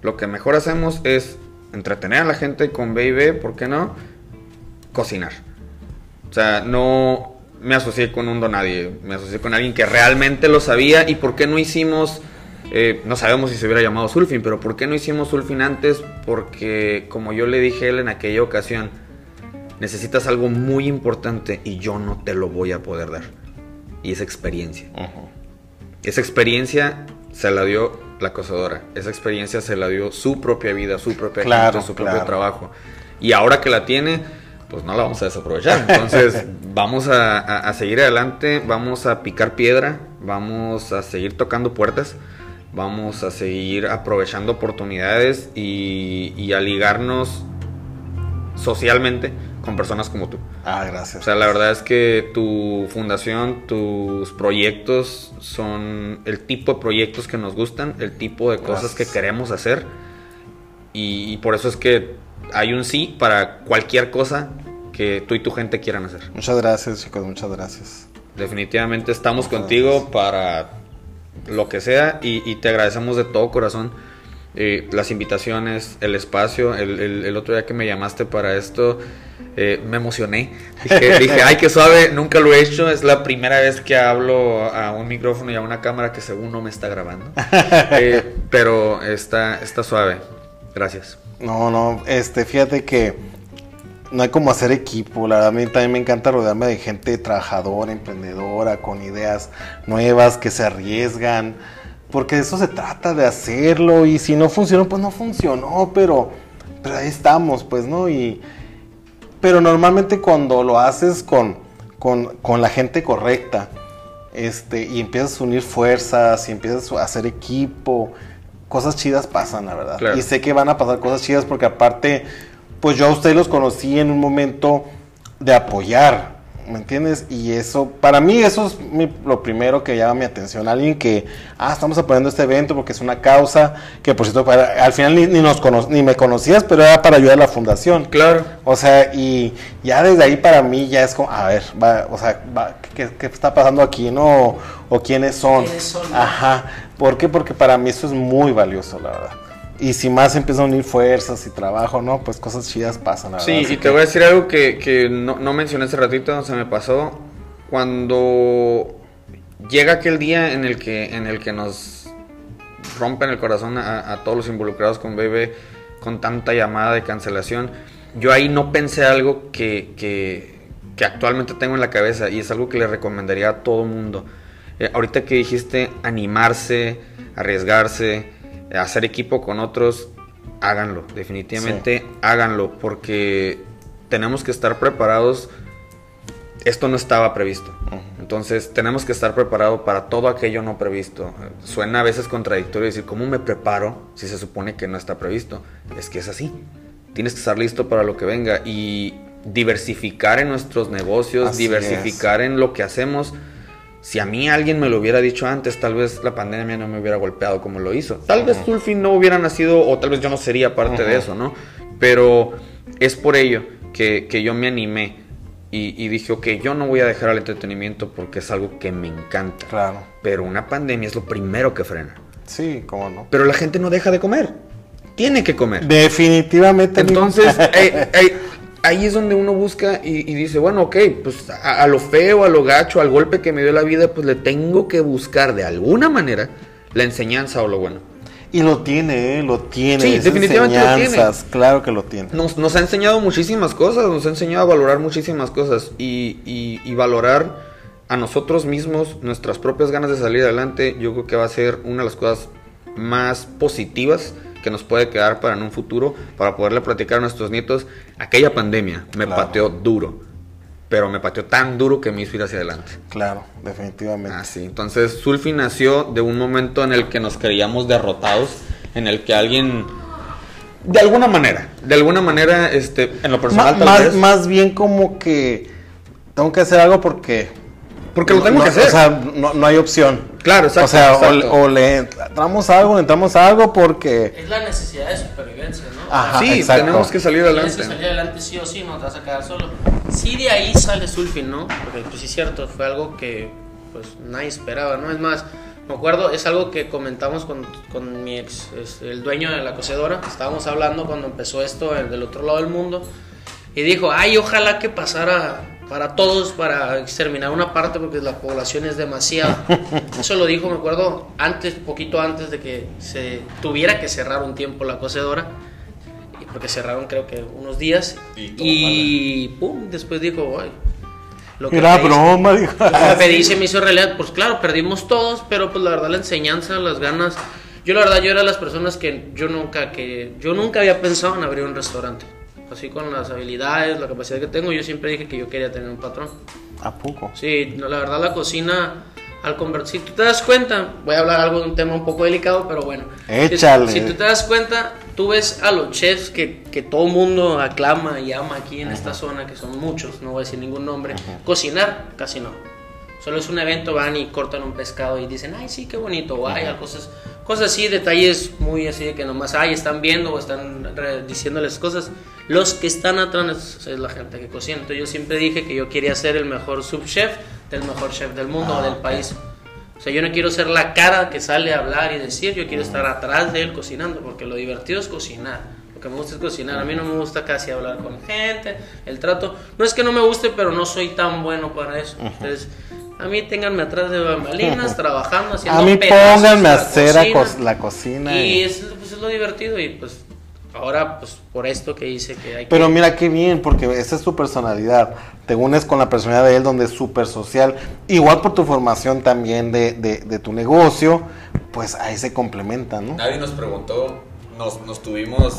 Lo que mejor hacemos es entretener a la gente con B&B, ¿por qué no? Cocinar. O sea, no me asocié con un donadie, me asocié con alguien que realmente lo sabía y por qué no hicimos, eh, no sabemos si se hubiera llamado Sulfin, pero por qué no hicimos Sulfin antes, porque como yo le dije a él en aquella ocasión, necesitas algo muy importante y yo no te lo voy a poder dar. Y es experiencia. Esa experiencia se la dio la cosadora. Esa experiencia se la dio su propia vida, su propia Claro, gente, su propio trabajo. Y ahora que la tiene, pues no la vamos a desaprovechar. Entonces, vamos a, a- a seguir adelante, vamos a picar piedra, vamos a seguir tocando puertas, vamos a seguir aprovechando oportunidades y, y a ligarnos socialmente con personas como tú. Ah, gracias. O sea, la verdad es que tu fundación, tus proyectos son el tipo de proyectos que nos gustan, el tipo de cosas Gracias. que queremos hacer. Y, y por eso es que hay un sí para cualquier cosa que tú y tu gente quieran hacer. Muchas gracias, chicos, muchas gracias. Definitivamente estamos Muchas contigo gracias. para lo que sea y, y te agradecemos de todo corazón eh, las invitaciones, el espacio. El, el- el otro día que me llamaste para esto, eh, me emocioné. Dije, dije, ay, qué suave, nunca lo he hecho. Es la primera vez que hablo a un micrófono y a una cámara que según no me está grabando. Eh, pero está, está suave. Gracias. No, no, este, fíjate que no hay como hacer equipo. La verdad, a mí también me encanta rodearme de gente trabajadora, emprendedora, con ideas nuevas, que se arriesgan. Porque de eso se trata, de hacerlo. Y si no funcionó, pues no funcionó. Pero, pero ahí estamos, pues, ¿no? Y, pero normalmente cuando lo haces con, con, con la gente correcta, este, y empiezas a unir fuerzas, y empiezas a hacer equipo, cosas chidas pasan, la verdad. Claro. Y sé que van a pasar cosas chidas porque aparte, pues yo a ustedes los conocí en un momento de apoyar, ¿me entiendes? Y eso, para mí eso es mi- lo primero que llama mi atención. Alguien que, ah, estamos apoyando este evento porque es una causa, que por cierto, para- al final ni, ni nos cono- ni me conocías, pero era para ayudar a la fundación. Claro. O sea, y ya desde ahí para mí ya es como, a ver, va, o sea, va, ¿qué, qué está pasando aquí, no? O, o quiénes son. ¿Quiénes son? Ajá. ¿Por qué? Porque para mí eso es muy valioso, la verdad. Y si más empiezan a unir fuerzas y trabajo, ¿no? Pues cosas chidas pasan, la Sí, verdad. y Así te que- voy a decir algo que, que no, no mencioné hace ratito, se me pasó. Cuando llega aquel día en el que, en el que nos rompen el corazón a, a todos los involucrados con Bebe con tanta llamada de cancelación, yo ahí no pensé algo que, que, que actualmente tengo en la cabeza y es algo que le recomendaría a todo mundo. Eh, ahorita que dijiste animarse, arriesgarse, eh, hacer equipo con otros, háganlo, definitivamente háganlo, porque tenemos que estar preparados. Esto no estaba previsto. Entonces tenemos que estar preparados para todo aquello no previsto. Suena a veces contradictorio decir, ¿cómo me preparo si se supone que no está previsto? Es que es así. Tienes que estar listo para lo que venga y diversificar en nuestros negocios, Así diversificar en lo que hacemos. Si a mí alguien me lo hubiera dicho antes, tal vez la pandemia no me hubiera golpeado como lo hizo. Tal vez Sulfin no hubiera nacido o tal vez yo no sería parte de eso, ¿no? Pero es por ello que, que yo me animé y, y dije, ok, yo no voy a dejar al entretenimiento porque es algo que me encanta. Claro. Pero una pandemia es lo primero que frena. Sí, cómo no. Pero la gente no deja de comer. tiene que comer. Definitivamente. Entonces, ahí es donde uno busca y, y dice, bueno, ok, pues a, a lo feo, a lo gacho, al golpe que me dio la vida, pues le tengo que buscar de alguna manera la enseñanza o lo bueno. Y lo tiene, ¿eh? Lo tiene. Sí, definitivamente lo tiene. Claro que lo tiene. Nos, nos ha enseñado muchísimas cosas, nos ha enseñado a valorar muchísimas cosas y, y- y valorar a nosotros mismos, nuestras propias ganas de salir adelante, yo creo que va a ser una de las cosas más positivas que nos puede quedar para en un futuro, para poderle platicar a nuestros nietos. Aquella pandemia me Claro. pateó duro, pero me pateó tan duro que me hizo ir hacia adelante. Claro, definitivamente. Ah, sí. Entonces, Sulfi nació de un momento en el que nos creíamos derrotados, en el que alguien, de alguna manera, de alguna manera, este, en lo personal, Ma- tal más, vez, más bien como que tengo que hacer algo porque. porque lo tengo no- que hacer. O sea, no, no hay opción. Claro, exacto. o sea, o, exacto. o le entramos a algo, le entramos a algo porque. Es la necesidad de supervivencia, ¿no? Ajá, sí, exacto. tenemos que salir Tienes adelante. que salir adelante sí o sí, no te vas a quedar solo. Sí, de ahí sale Sulfin, ¿no? Porque pues sí es cierto, fue algo que pues nadie esperaba, ¿no? Es más, me acuerdo, es algo que comentamos con, con mi ex, es el dueño de la cocedora, estábamos hablando cuando empezó esto el del otro lado del mundo, y dijo, ay, ojalá que pasara para todos, para exterminar una parte, porque la población es demasiada. Eso lo dijo, me acuerdo, antes, poquito antes de que se tuviera que cerrar un tiempo la cocedora y porque cerraron creo que unos días Y y, pum, después dijo, "Ay, lo Era pedí- broma, dijo. lo que pedí se me hizo realidad, pues claro, perdimos todos, pero pues la verdad la enseñanza, las ganas, yo la verdad yo era de las personas que yo nunca que yo nunca había pensado en abrir un restaurante. Así con las habilidades, la capacidad que tengo, yo siempre dije que yo quería tener un patrón. ¿A poco? Sí, no, la verdad la cocina al convertir, si tú te das cuenta, voy a hablar algo de un tema un poco delicado, pero bueno. Si- Échale. Si, tú te das cuenta, tú ves a los chefs que, que todo mundo aclama y ama aquí en esta zona, que son muchos, no voy a decir ningún nombre, cocinar, casi no. Solo es un evento, van y cortan un pescado y dicen, ay, sí, qué bonito, o ay, cosas, cosas así, detalles muy así de que nomás, ay, están viendo o están diciéndoles cosas. Los que están atrás es, la gente que cocina. Entonces yo siempre dije que yo quería ser el mejor subchef del mejor chef del mundo o del país. O sea, yo no quiero ser la cara que sale a hablar y decir, yo quiero estar atrás de él cocinando, porque lo divertido es cocinar. Lo que me gusta es cocinar. A mí no me gusta casi hablar con gente, el trato. No es que no me guste, pero no soy tan bueno para eso. Entonces, a mí ténganme atrás de bambalinas, trabajando, haciendo A mí pónganme a la hacer a cocina. co- la cocina. Y y- es, pues, es lo divertido y pues ahora pues por esto que hice que hay que... Pero mira qué bien, porque esa es tu personalidad. Te unes con la personalidad de él, donde es súper social. Igual por tu formación también de, de- de tu negocio, pues ahí se complementa, ¿no? Nadie nos preguntó, nos, nos tuvimos.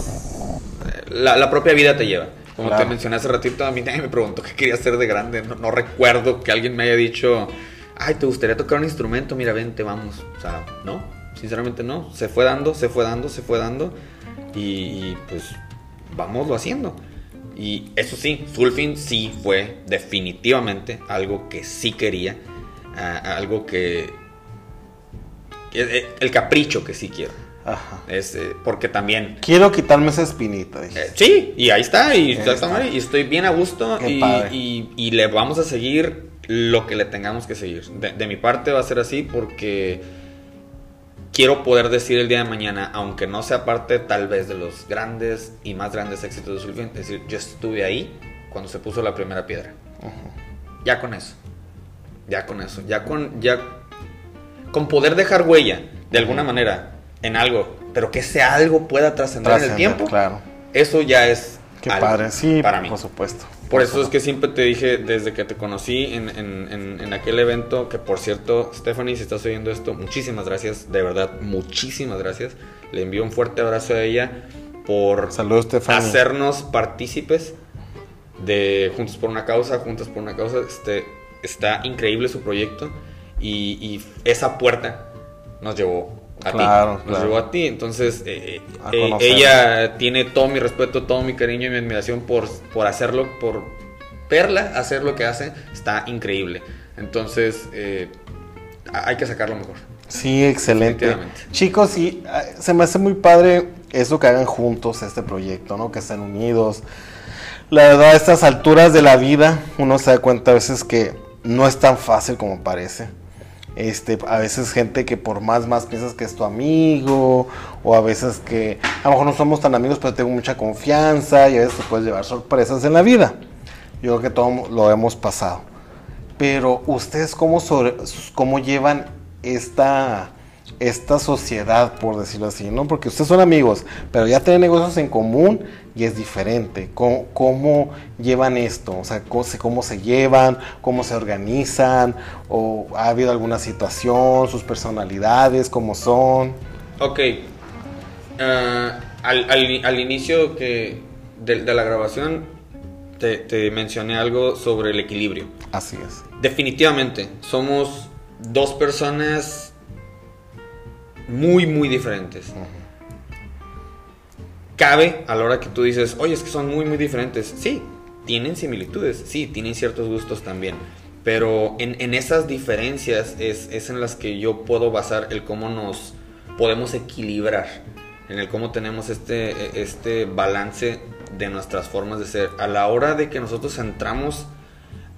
La, la propia vida te lleva. Como Claro. te mencioné hace ratito, a mí nadie me preguntó qué quería hacer de grande. No, no recuerdo que alguien me haya dicho, ay, ¿te gustaría tocar un instrumento? Mira, vente, vamos. O sea, no, sinceramente no. Se fue dando, se fue dando, se fue dando. Y, y, pues, vámoslo haciendo. Y eso sí, Sulfin sí fue definitivamente algo que sí quería. algo que... que- El capricho que sí quiero. Ajá. Es, eh, porque también Quiero quitarme esa espinita. eh, sí, y ahí está, y, está, está. y estoy bien a gusto y, y- y le vamos a seguir lo que le tengamos que seguir. De, de mi parte va a ser así porque quiero poder decir el día de mañana, aunque no sea parte tal vez de los grandes y más grandes éxitos de Sulfin, decir, yo estuve ahí cuando se puso la primera piedra. Ya con eso. Ya con eso. Ya con, ya con poder dejar huella, de alguna manera, en algo, pero que ese algo pueda trascender en el tiempo. Claro. Eso ya es. Qué algo padre. Sí, para mí. por supuesto. Por eso es que siempre te dije, desde que te conocí en, en- en- en aquel evento, que por cierto, Stephanie, si estás oyendo esto, muchísimas gracias, de verdad, muchísimas gracias. Le envío un fuerte abrazo a ella por Saludos, hacernos partícipes de Juntos por una Causa, Juntas por una Causa. Este, está increíble su proyecto y, y esa puerta nos llevó a Claro, ti. Nos claro. llevó a ti. Entonces, eh, A eh, conocerla. ella tiene todo mi respeto, todo mi cariño y mi admiración por, por hacerlo, por verla hacer lo que hace. Está increíble. Entonces, eh, hay que sacarlo mejor. Sí, excelente. Chicos, sí, ah, se me hace muy padre eso que hagan juntos este proyecto, ¿no? Que estén unidos. La verdad, a estas alturas de la vida, uno se da cuenta a veces que no es tan fácil como parece. Este, a veces gente que por más más piensas que es tu amigo, o a veces que a lo mejor no somos tan amigos, pero tengo mucha confianza y a veces te puedes llevar sorpresas en la vida. Yo creo que todos lo hemos pasado. Pero ustedes cómo, cómo llevan esta, esta sociedad, por decirlo así, ¿no? Porque ustedes son amigos, pero ya tienen negocios en común y es diferente. ¿Cómo, cómo llevan esto? O sea, ¿cómo se, cómo se llevan? ¿Cómo se organizan? ¿O ha habido alguna situación? ¿Sus personalidades? ¿Cómo son? Ok. Ah, al, al- al inicio que de, de la grabación te, te mencioné algo sobre el equilibrio. Así es. Definitivamente, somos dos personas muy, muy diferentes. Cabe a la hora que tú dices, oye, es que son muy, muy diferentes. Sí, tienen similitudes, sí, tienen ciertos gustos también. Pero en, en esas diferencias es, es en las que yo puedo basar el cómo nos podemos equilibrar, en el cómo tenemos este, este balance de nuestras formas de ser. A la hora de que nosotros entramos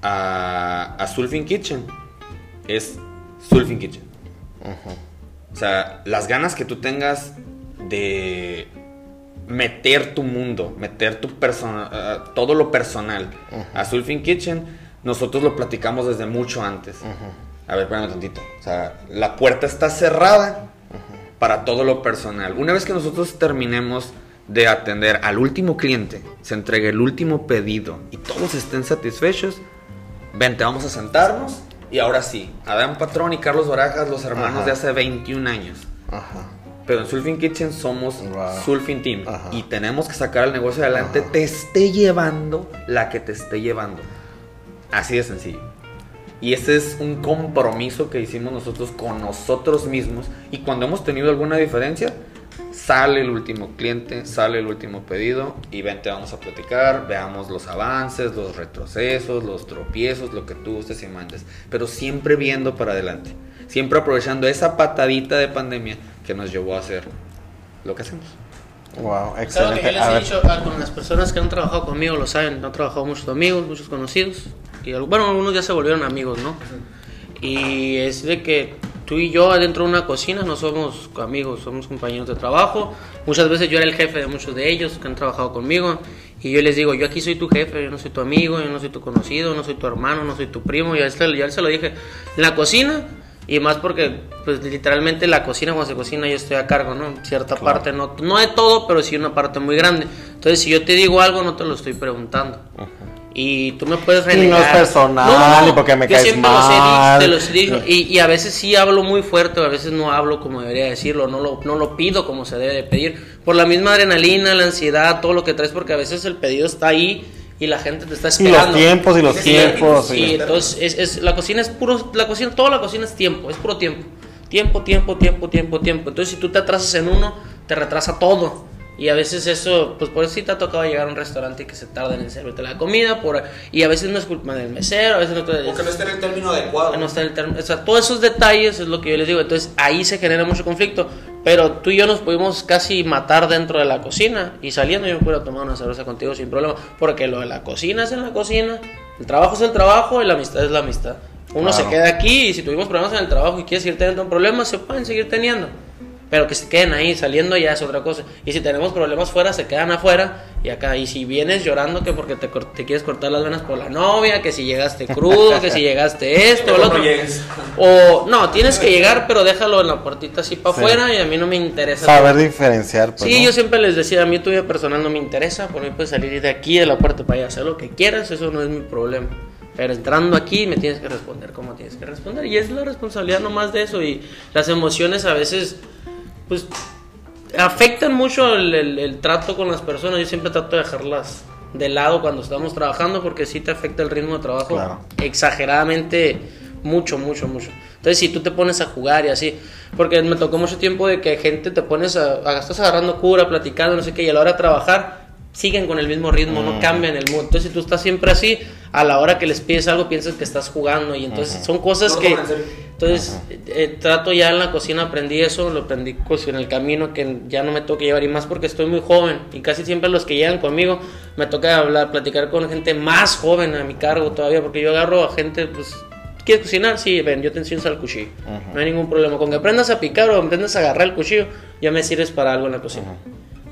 a, a Sulfin Kitchen, es Sulfin Kitchen. O sea, las ganas que tú tengas de meter tu mundo, meter tu persona, eh, todo lo personal a Sulfin Kitchen, nosotros lo platicamos desde mucho antes. A ver, espérame tantito. O sea, la puerta está cerrada para todo lo personal. Una vez que nosotros terminemos de atender al último cliente, se entregue el último pedido y todos estén satisfechos, vente, vamos a sentarnos. Y ahora sí, Adán Patrón y Carlos Barajas, los hermanos Ajá. de hace 21 años. Ajá. Pero en Sulfin Kitchen somos Wow. Sulfin Team. Ajá. Y tenemos que sacar el negocio adelante, Ajá. te esté llevando la que te esté llevando. Así de sencillo. Y ese es un compromiso que hicimos nosotros con nosotros mismos. Y cuando hemos tenido alguna diferencia, sale el último cliente, sale el último pedido y vente, vamos a platicar, veamos los avances, los retrocesos, los tropiezos, lo que tú gustes y mandes. Pero siempre viendo para adelante. Siempre aprovechando esa patadita de pandemia que nos llevó a hacer lo que hacemos. Wow, ¿Sabes lo que excelente. yo les A he ver, dicho ah, con las personas que han trabajado conmigo? Lo saben, han trabajado muchos amigos, muchos conocidos. Y, bueno, algunos ya se volvieron amigos, ¿no? Y es de que tú y yo adentro de una cocina no somos amigos, somos compañeros de trabajo. Muchas veces yo era el jefe de muchos de ellos que han trabajado conmigo. Y yo les digo, yo aquí soy tu jefe, yo no soy tu amigo, yo no soy tu conocido, no soy tu hermano, no soy tu primo. Ya, este- ya se lo dije. En la cocina, y más porque, pues literalmente la cocina, cuando se cocina, yo estoy a cargo, ¿no? Cierta Claro. parte, no, no de todo, pero sí una parte muy grande. Entonces, si yo te digo algo, no te lo estoy preguntando. Y tú me puedes Y no renegar. es personal, y porque me yo caes mal. te los he dicho. Y, y a veces sí hablo muy fuerte, a veces no hablo como debería decirlo, no lo, no lo pido como se debe de pedir. Por la misma adrenalina, la ansiedad, todo lo que traes, porque a veces el pedido está ahí y la gente te está y esperando. los tiempos, y los Sí, tiempos. Sí, y- entonces es, es- la cocina es puro, la cocina, toda la cocina es tiempo, es puro tiempo. Tiempo, tiempo, tiempo, tiempo, tiempo. Entonces si tú te atrasas en uno, te retrasa todo. Y a veces eso, pues por eso sí te ha tocado llegar a un restaurante y que se tarden en servirte la comida. Por, y a veces no es culpa del mesero, a veces no te... O que no esté en el término adecuado. no está en el término- o sea, todos esos detalles es lo que yo les digo. Entonces ahí se genera mucho conflicto. Pero tú y yo nos pudimos casi matar dentro de la cocina. Y saliendo yo puedo tomar una cerveza contigo sin problema. Porque lo de la cocina es en la cocina. El trabajo es el trabajo y la amistad es la amistad. Uno Claro. se queda aquí y si tuvimos problemas en el trabajo y quieres seguir teniendo problemas, se pueden seguir teniendo. Pero que se queden ahí, saliendo ya es otra cosa. Y si tenemos problemas fuera, se quedan afuera y acá. Y si vienes llorando que porque te, te quieres cortar las venas por la novia, que si llegaste crudo, que si llegaste esto o lo otro. O no, tienes que llegar, pero déjalo en la puertita así para Sí. afuera y a mí no me interesa. Saber diferenciar. Pues, Sí, ¿no? yo siempre les decía, a mí tu vida personal no me interesa, por mí puedes salir de aquí, de la puerta para allá, hacer lo que quieras, eso no es mi problema. Pero entrando aquí me tienes que responder como tienes que responder. Y es la responsabilidad nomás de eso. Y las emociones a veces, pues, afectan mucho el, el- el trato con las personas. Yo siempre trato de dejarlas de lado cuando estamos trabajando porque sí te afecta el ritmo de trabajo Claro. exageradamente mucho, mucho, mucho. Entonces, si tú te pones a jugar y así, porque me tocó mucho tiempo de que gente te pones a, a- estás agarrando cura, platicando, no sé qué, y a la hora de trabajar siguen con el mismo ritmo, no cambian el mood. Entonces, si tú estás siempre así, a la hora que les pides algo piensas que estás jugando y entonces son cosas No que... Entonces, eh, trato ya en la cocina, aprendí eso, lo aprendí pues, en el camino que ya no me toca llevar y más porque estoy muy joven y casi siempre los que llegan conmigo me toca hablar, platicar con gente más joven a mi cargo todavía porque yo agarro a gente, pues ¿Quieres cocinar? Sí, ven, yo te enseño a usar el cuchillo. No hay ningún problema. Con que aprendas a picar o aprendas a agarrar el cuchillo, ya me sirves para algo en la cocina.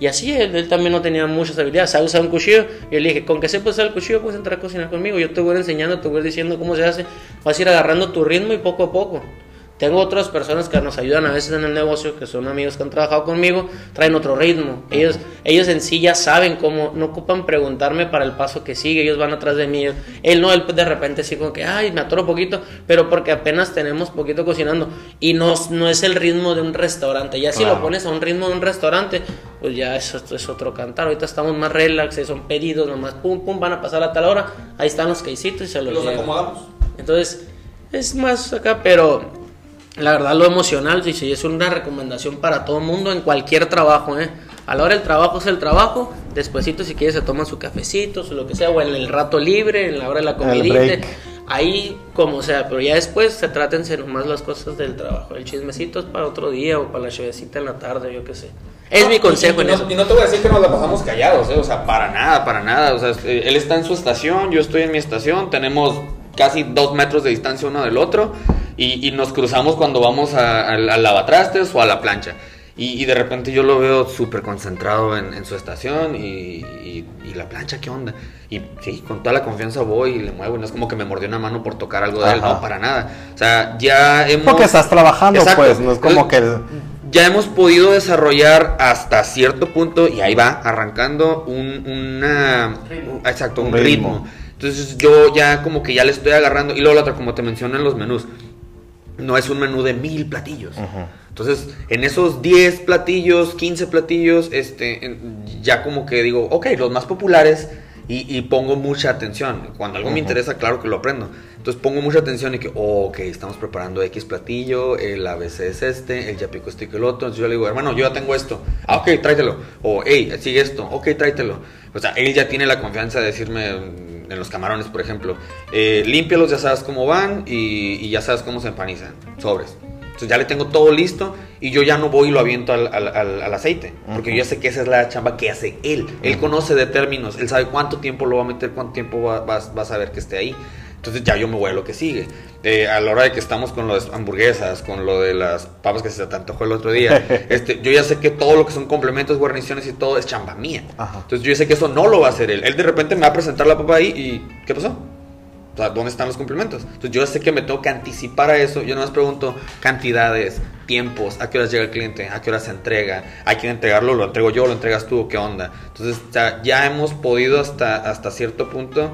Y así él, él también no tenía muchas habilidades, sabe usar un cuchillo. Y yo le dije, con que sepas usar el cuchillo, puedes entrar a cocinar conmigo. Yo te voy enseñando, te voy diciendo cómo se hace. Vas a ir agarrando tu ritmo y poco a poco. Tengo otras personas que nos ayudan a veces en el negocio, que son amigos que han trabajado conmigo, traen otro ritmo. Ellos, ellos en sí ya saben cómo, no ocupan preguntarme para el paso que sigue, ellos van atrás de mí. Él no, él de repente así como que, ay, me atoro poquito, pero porque apenas tenemos poquito cocinando. Y no, no es el ritmo de un restaurante. Ya si Claro. lo pones a un ritmo de un restaurante, pues ya eso es otro cantar. Ahorita estamos más relax, eh, son pedidos, nomás pum, pum, van a pasar a tal hora. Ahí están los quesitos y se los, Los llevan. acomodamos. Entonces, es más acá, pero la verdad lo emocional, sí, sí, es una recomendación para todo el mundo en cualquier trabajo, ¿eh? A la hora del trabajo es el trabajo, despuesito si quieres se toman su cafecito, o lo que sea, o en el rato libre, en la hora de la el comidita, break. Ahí como sea, pero ya después se trátense nomás las cosas del trabajo, el chismecito es para otro día o para la chevecita en la tarde, yo qué sé. Es mi consejo y, en no, eso. y no te voy a decir que nos la pasamos callados, ¿eh? o sea, para nada, para nada. O sea, eh, él está en su estación, yo estoy en mi estación, tenemos casi dos metros de distancia uno del otro y, y nos cruzamos cuando vamos al lavatrastes o a la plancha. Y, y de repente yo lo veo súper concentrado en, en su estación y, y- y la plancha, ¿qué onda? Y sí, con toda la confianza voy y le muevo. y No es como que me mordió una mano por tocar algo de él, Ajá. no, para nada. O sea, ya hemos... Porque estás trabajando, Exacto. pues, no es como que... el- Ya hemos podido desarrollar hasta cierto punto, y ahí va, arrancando un, una... Ritmo. Exacto, un, Un ritmo. ritmo. Entonces yo ya como que ya le estoy agarrando. Y luego la otra, como te mencioné en los menús, no es un menú de mil platillos. Entonces, en esos 10 platillos, 15 platillos, este, ya como que digo, ok, los más populares y, y pongo mucha atención. Cuando algo me interesa, claro que lo aprendo. Entonces pongo mucha atención y que, oh, ok, estamos preparando X platillo, el ABC es este, el ya pico este y que el otro. Entonces yo le digo, hermano, yo ya tengo esto. Ah, ok, tráetelo. O, hey, sigue esto. Ok, tráetelo. O sea, él ya tiene la confianza de decirme en los camarones, por ejemplo, eh, límpialos, ya sabes cómo van y, y ya sabes cómo se empanizan. Sobres. Entonces ya le tengo todo listo y yo ya no voy y lo aviento al, al- al- al aceite. Porque yo ya sé que esa es la chamba que hace él. Él conoce de términos, él sabe cuánto tiempo lo va a meter, cuánto tiempo va, va- va a saber que esté ahí. Entonces ya yo me voy a lo que sigue. Eh, a la hora de que estamos con las hamburguesas, con lo de las papas que se te antojó el otro día, este, yo ya sé que todo lo que son complementos, guarniciones y todo es chamba mía. Ajá. Entonces yo ya sé que eso no lo va a hacer él. Él de repente me va a presentar la papa ahí y ¿qué pasó? O sea, ¿dónde están los complementos? Entonces yo sé que me tengo que anticipar a eso. Yo nomás pregunto cantidades, tiempos, a qué horas llega el cliente, a qué horas se entrega, hay que entregarlo, lo entrego yo, lo entregas tú, ¿qué onda? Entonces ya hemos podido hasta, hasta cierto punto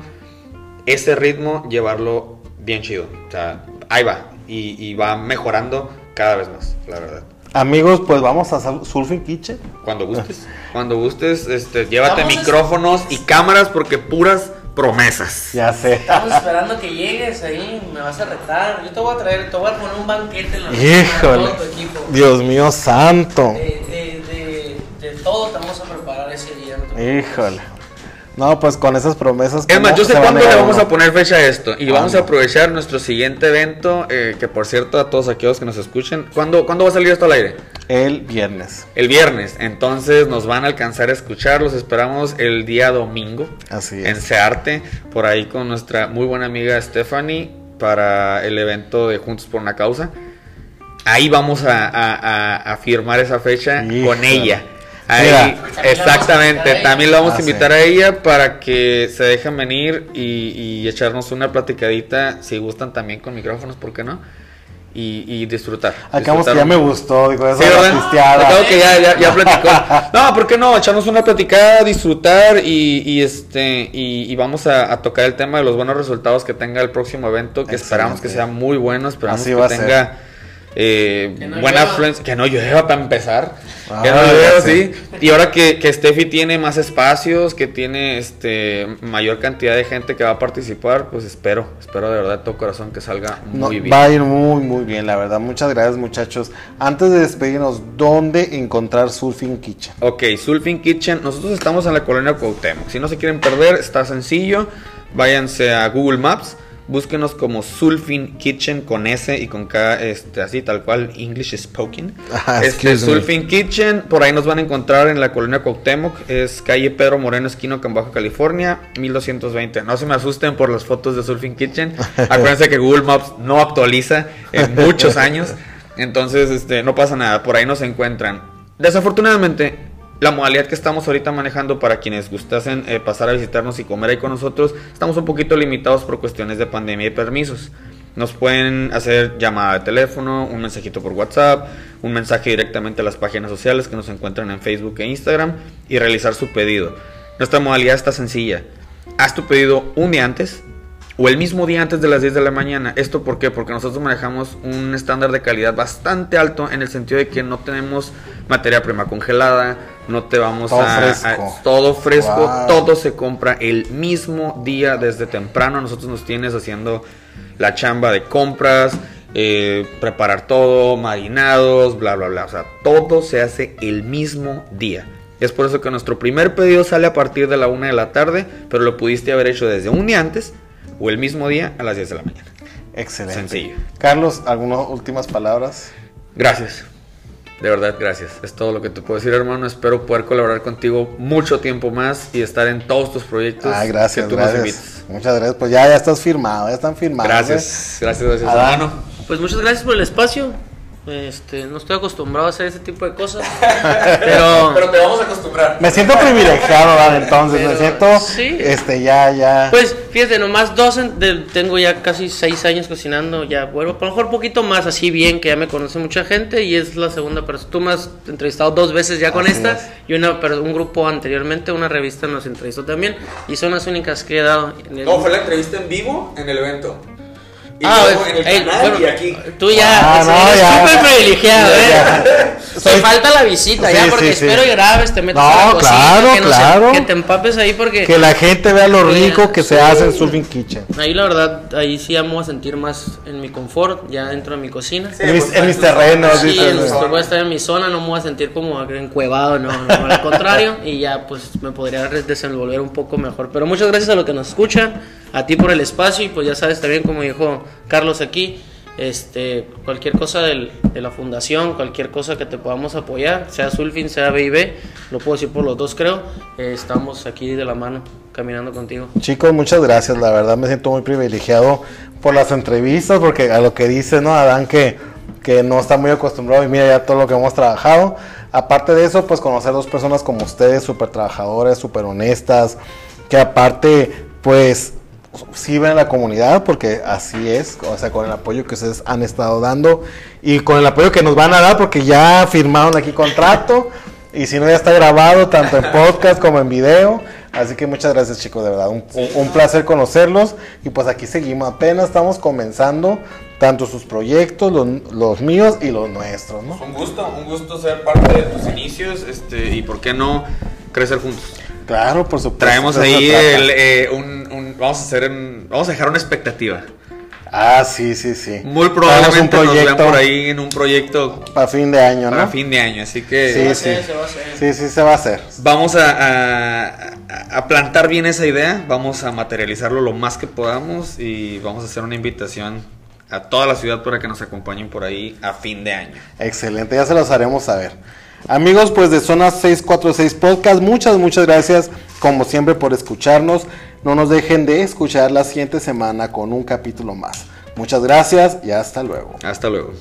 ese ritmo llevarlo bien chido. O sea, ahí va. Y, y va mejorando cada vez más, la verdad. Amigos, pues vamos a Sur- Surfing Kitchen. Cuando gustes, cuando gustes, este, llévate Vamos a- micrófonos y cámaras porque puras promesas. Ya sé. Estamos esperando que llegues ahí, me vas a retar. Yo te voy a traer, te voy a poner un banquete en la Híjole. todo tu equipo. Dios mío santo. De, de, de, de todo te vamos a preparar ese día. no. Híjole. No, pues con esas promesas. Es más, ¿cómo yo sé cuándo le vamos uno? a poner fecha a esto. Y vamos a aprovechar nuestro siguiente evento. eh, que por cierto, a todos aquellos que nos escuchen, ¿cuándo, ¿cuándo va a salir esto al aire? El viernes. El viernes. Entonces nos van a alcanzar a escuchar. Los esperamos el día domingo. Así En es. Searte. Por ahí con nuestra muy buena amiga Stephanie. Para el evento de Juntos por una Causa. Ahí vamos a, a- a- a firmar esa fecha con ella. Ahí, Mira. exactamente. También la vamos a Ah, invitar a ella para que se dejen venir y, y echarnos una platicadita. Si gustan también con micrófonos, ¿por qué no? Y, y disfrutar. Acabamos que ya me gustó. Digo, eso Sí. Acabo que ya, ya, ya platicó. No, ¿por qué no? Echarnos una platicada, disfrutar y, y este y, y vamos a, a tocar el tema de los buenos resultados que tenga el próximo evento, que esperamos que sea muy bueno, esperamos Así que va a ser. Eh, Que no buena afluencia, que no llueva para empezar. Ah, que no llueva, sí. Y ahora que, que Steffi tiene más espacios, que tiene este mayor cantidad de gente que va a participar, pues espero, espero de verdad de todo corazón que salga No, muy bien. Va a ir muy, muy bien, la verdad. Muchas gracias, muchachos. Antes de despedirnos, ¿dónde encontrar Surfing Kitchen? Ok, Sulfin Kitchen. Nosotros estamos en la colonia Cuauhtémoc. Si no se quieren perder, está sencillo. Váyanse a Google Maps, Búsquenos como Sulfin Kitchen con S y con K, este, así tal cual, English Spoken. Ah, este, me. Sulfin Kitchen, por ahí nos van a encontrar en la colonia Cuauhtémoc, es calle Pedro Moreno Esquino, en Baja California, 1220. No se me asusten por las fotos de Sulfin Kitchen. Acuérdense que Google Maps no actualiza en muchos años, entonces este, no pasa nada, por ahí nos encuentran. Desafortunadamente, la modalidad que estamos ahorita manejando para quienes gustasen eh, pasar a visitarnos y comer ahí con nosotros, estamos un poquito limitados por cuestiones de pandemia y permisos. Nos pueden hacer llamada de teléfono, un mensajito por WhatsApp, un mensaje directamente a las páginas sociales que nos encuentran en Facebook e Instagram y realizar su pedido. Nuestra modalidad está sencilla. Haz tu pedido un día antes o el mismo día antes de las 10 de la mañana. ¿Esto por qué? Porque nosotros manejamos un estándar de calidad bastante alto en el sentido de que no tenemos materia prima congelada, no te vamos Todo a, fresco. a- todo fresco, Wow. todo se compra el mismo día desde temprano. Nosotros nos tienes haciendo la chamba de compras, eh, preparar todo, marinados, bla, bla, bla. O sea, todo se hace el mismo día. Es por eso que nuestro primer pedido sale a partir de la una de la tarde, pero lo pudiste haber hecho desde un día antes o el mismo día a las 10 de la mañana. Excelente. Sencillo. Carlos, ¿algunas últimas palabras? Gracias. De verdad, gracias. Es todo lo que te puedo decir, hermano. Espero poder colaborar contigo mucho tiempo más y estar en todos tus proyectos Ay, gracias, que tú nos gracias. invites. Muchas gracias. Pues ya, ya estás firmado, ya están firmados. Gracias, gracias, gracias, Adán. hermano. Pues muchas gracias por el espacio. Este, no estoy acostumbrado a hacer ese tipo de cosas. Pero, Pero te vamos a acostumbrar. Me siento privilegiado, ¿verdad? entonces, me Pero, siento, sí. este, ya, ya. pues fíjate, nomás dos, en- de- tengo ya casi seis años cocinando, ya vuelvo, a lo mejor un poquito más así bien, que ya me conoce mucha gente y es la segunda persona. Tú me has entrevistado dos veces ya con Así esta es. y una, pero un grupo anteriormente, una revista nos entrevistó también y son las únicas que he dado. en el- No, fue la entrevista en vivo en el evento. Y Ah, luego eh, en el eh, canal bueno, y aquí. Tú ya Ah, no, eres ya. súper privilegiado, Ya, ¿eh? ya. Te Soy- falta la visita ya, Sí, porque sí, sí. espero y grabes, te metas No, la cocina, claro, que, no se- claro. que te empapes ahí porque... Que la gente vea lo rico que se sí. hace en Surfing Kitchen. Ahí la verdad, ahí sí vamos a sentir más en mi confort, ya dentro de mi cocina. Sí, en, mis, pues, en mis pues, terrenos, Sí, en- voy a estar en mi zona, no me voy a sentir como encuevado, no, no, al contrario, y ya pues me podría desenvolver un poco mejor. Pero muchas gracias a los que nos escuchan, a ti por el espacio, y pues ya sabes también, como dijo Carlos aquí, este, cualquier cosa de la fundación, cualquier cosa que te podamos apoyar, sea Sulfin, sea BIB, lo puedo decir por los dos creo, eh, estamos aquí de la mano, caminando contigo. Chicos, muchas gracias. La verdad me siento muy privilegiado por las entrevistas, porque a lo que dice, ¿no? Adán, que, que no está muy acostumbrado y mira ya todo lo que hemos trabajado. Aparte de eso, pues conocer dos personas como ustedes, súper trabajadoras, súper honestas, que aparte, pues sirven a la comunidad, porque así es, o sea, con el apoyo que ustedes han estado dando y con el apoyo que nos van a dar, porque ya firmaron aquí contrato. Y si no, ya está grabado tanto en podcast como en video. Así que muchas gracias chicos, de verdad. Un, un- un placer conocerlos. Y pues aquí seguimos. Apenas estamos comenzando tanto sus proyectos, los, los míos y los nuestros, ¿no? Un gusto, un gusto ser parte de tus inicios este, y por qué no crecer juntos. Claro, por supuesto. Traemos ahí el, eh, un, un- vamos a hacer un- vamos a dejar una expectativa. Ah, sí, sí, sí. Muy probablemente un nos vean proyecto por ahí en un proyecto para fin de año, para ¿no? fin de año, así que Sí, Se va a sí. hacer, se va a hacer. Sí, sí, se va a hacer. vamos a- a plantar bien esa idea, vamos a materializarlo lo más que podamos y vamos a hacer una invitación a toda la ciudad para que nos acompañen por ahí a fin de año. Excelente, ya se los haremos saber. Amigos, pues de Zona 646 Podcast, muchas, muchas gracias como siempre por escucharnos. No nos dejen de escuchar la siguiente semana con un capítulo más. Muchas gracias y hasta luego. Hasta luego.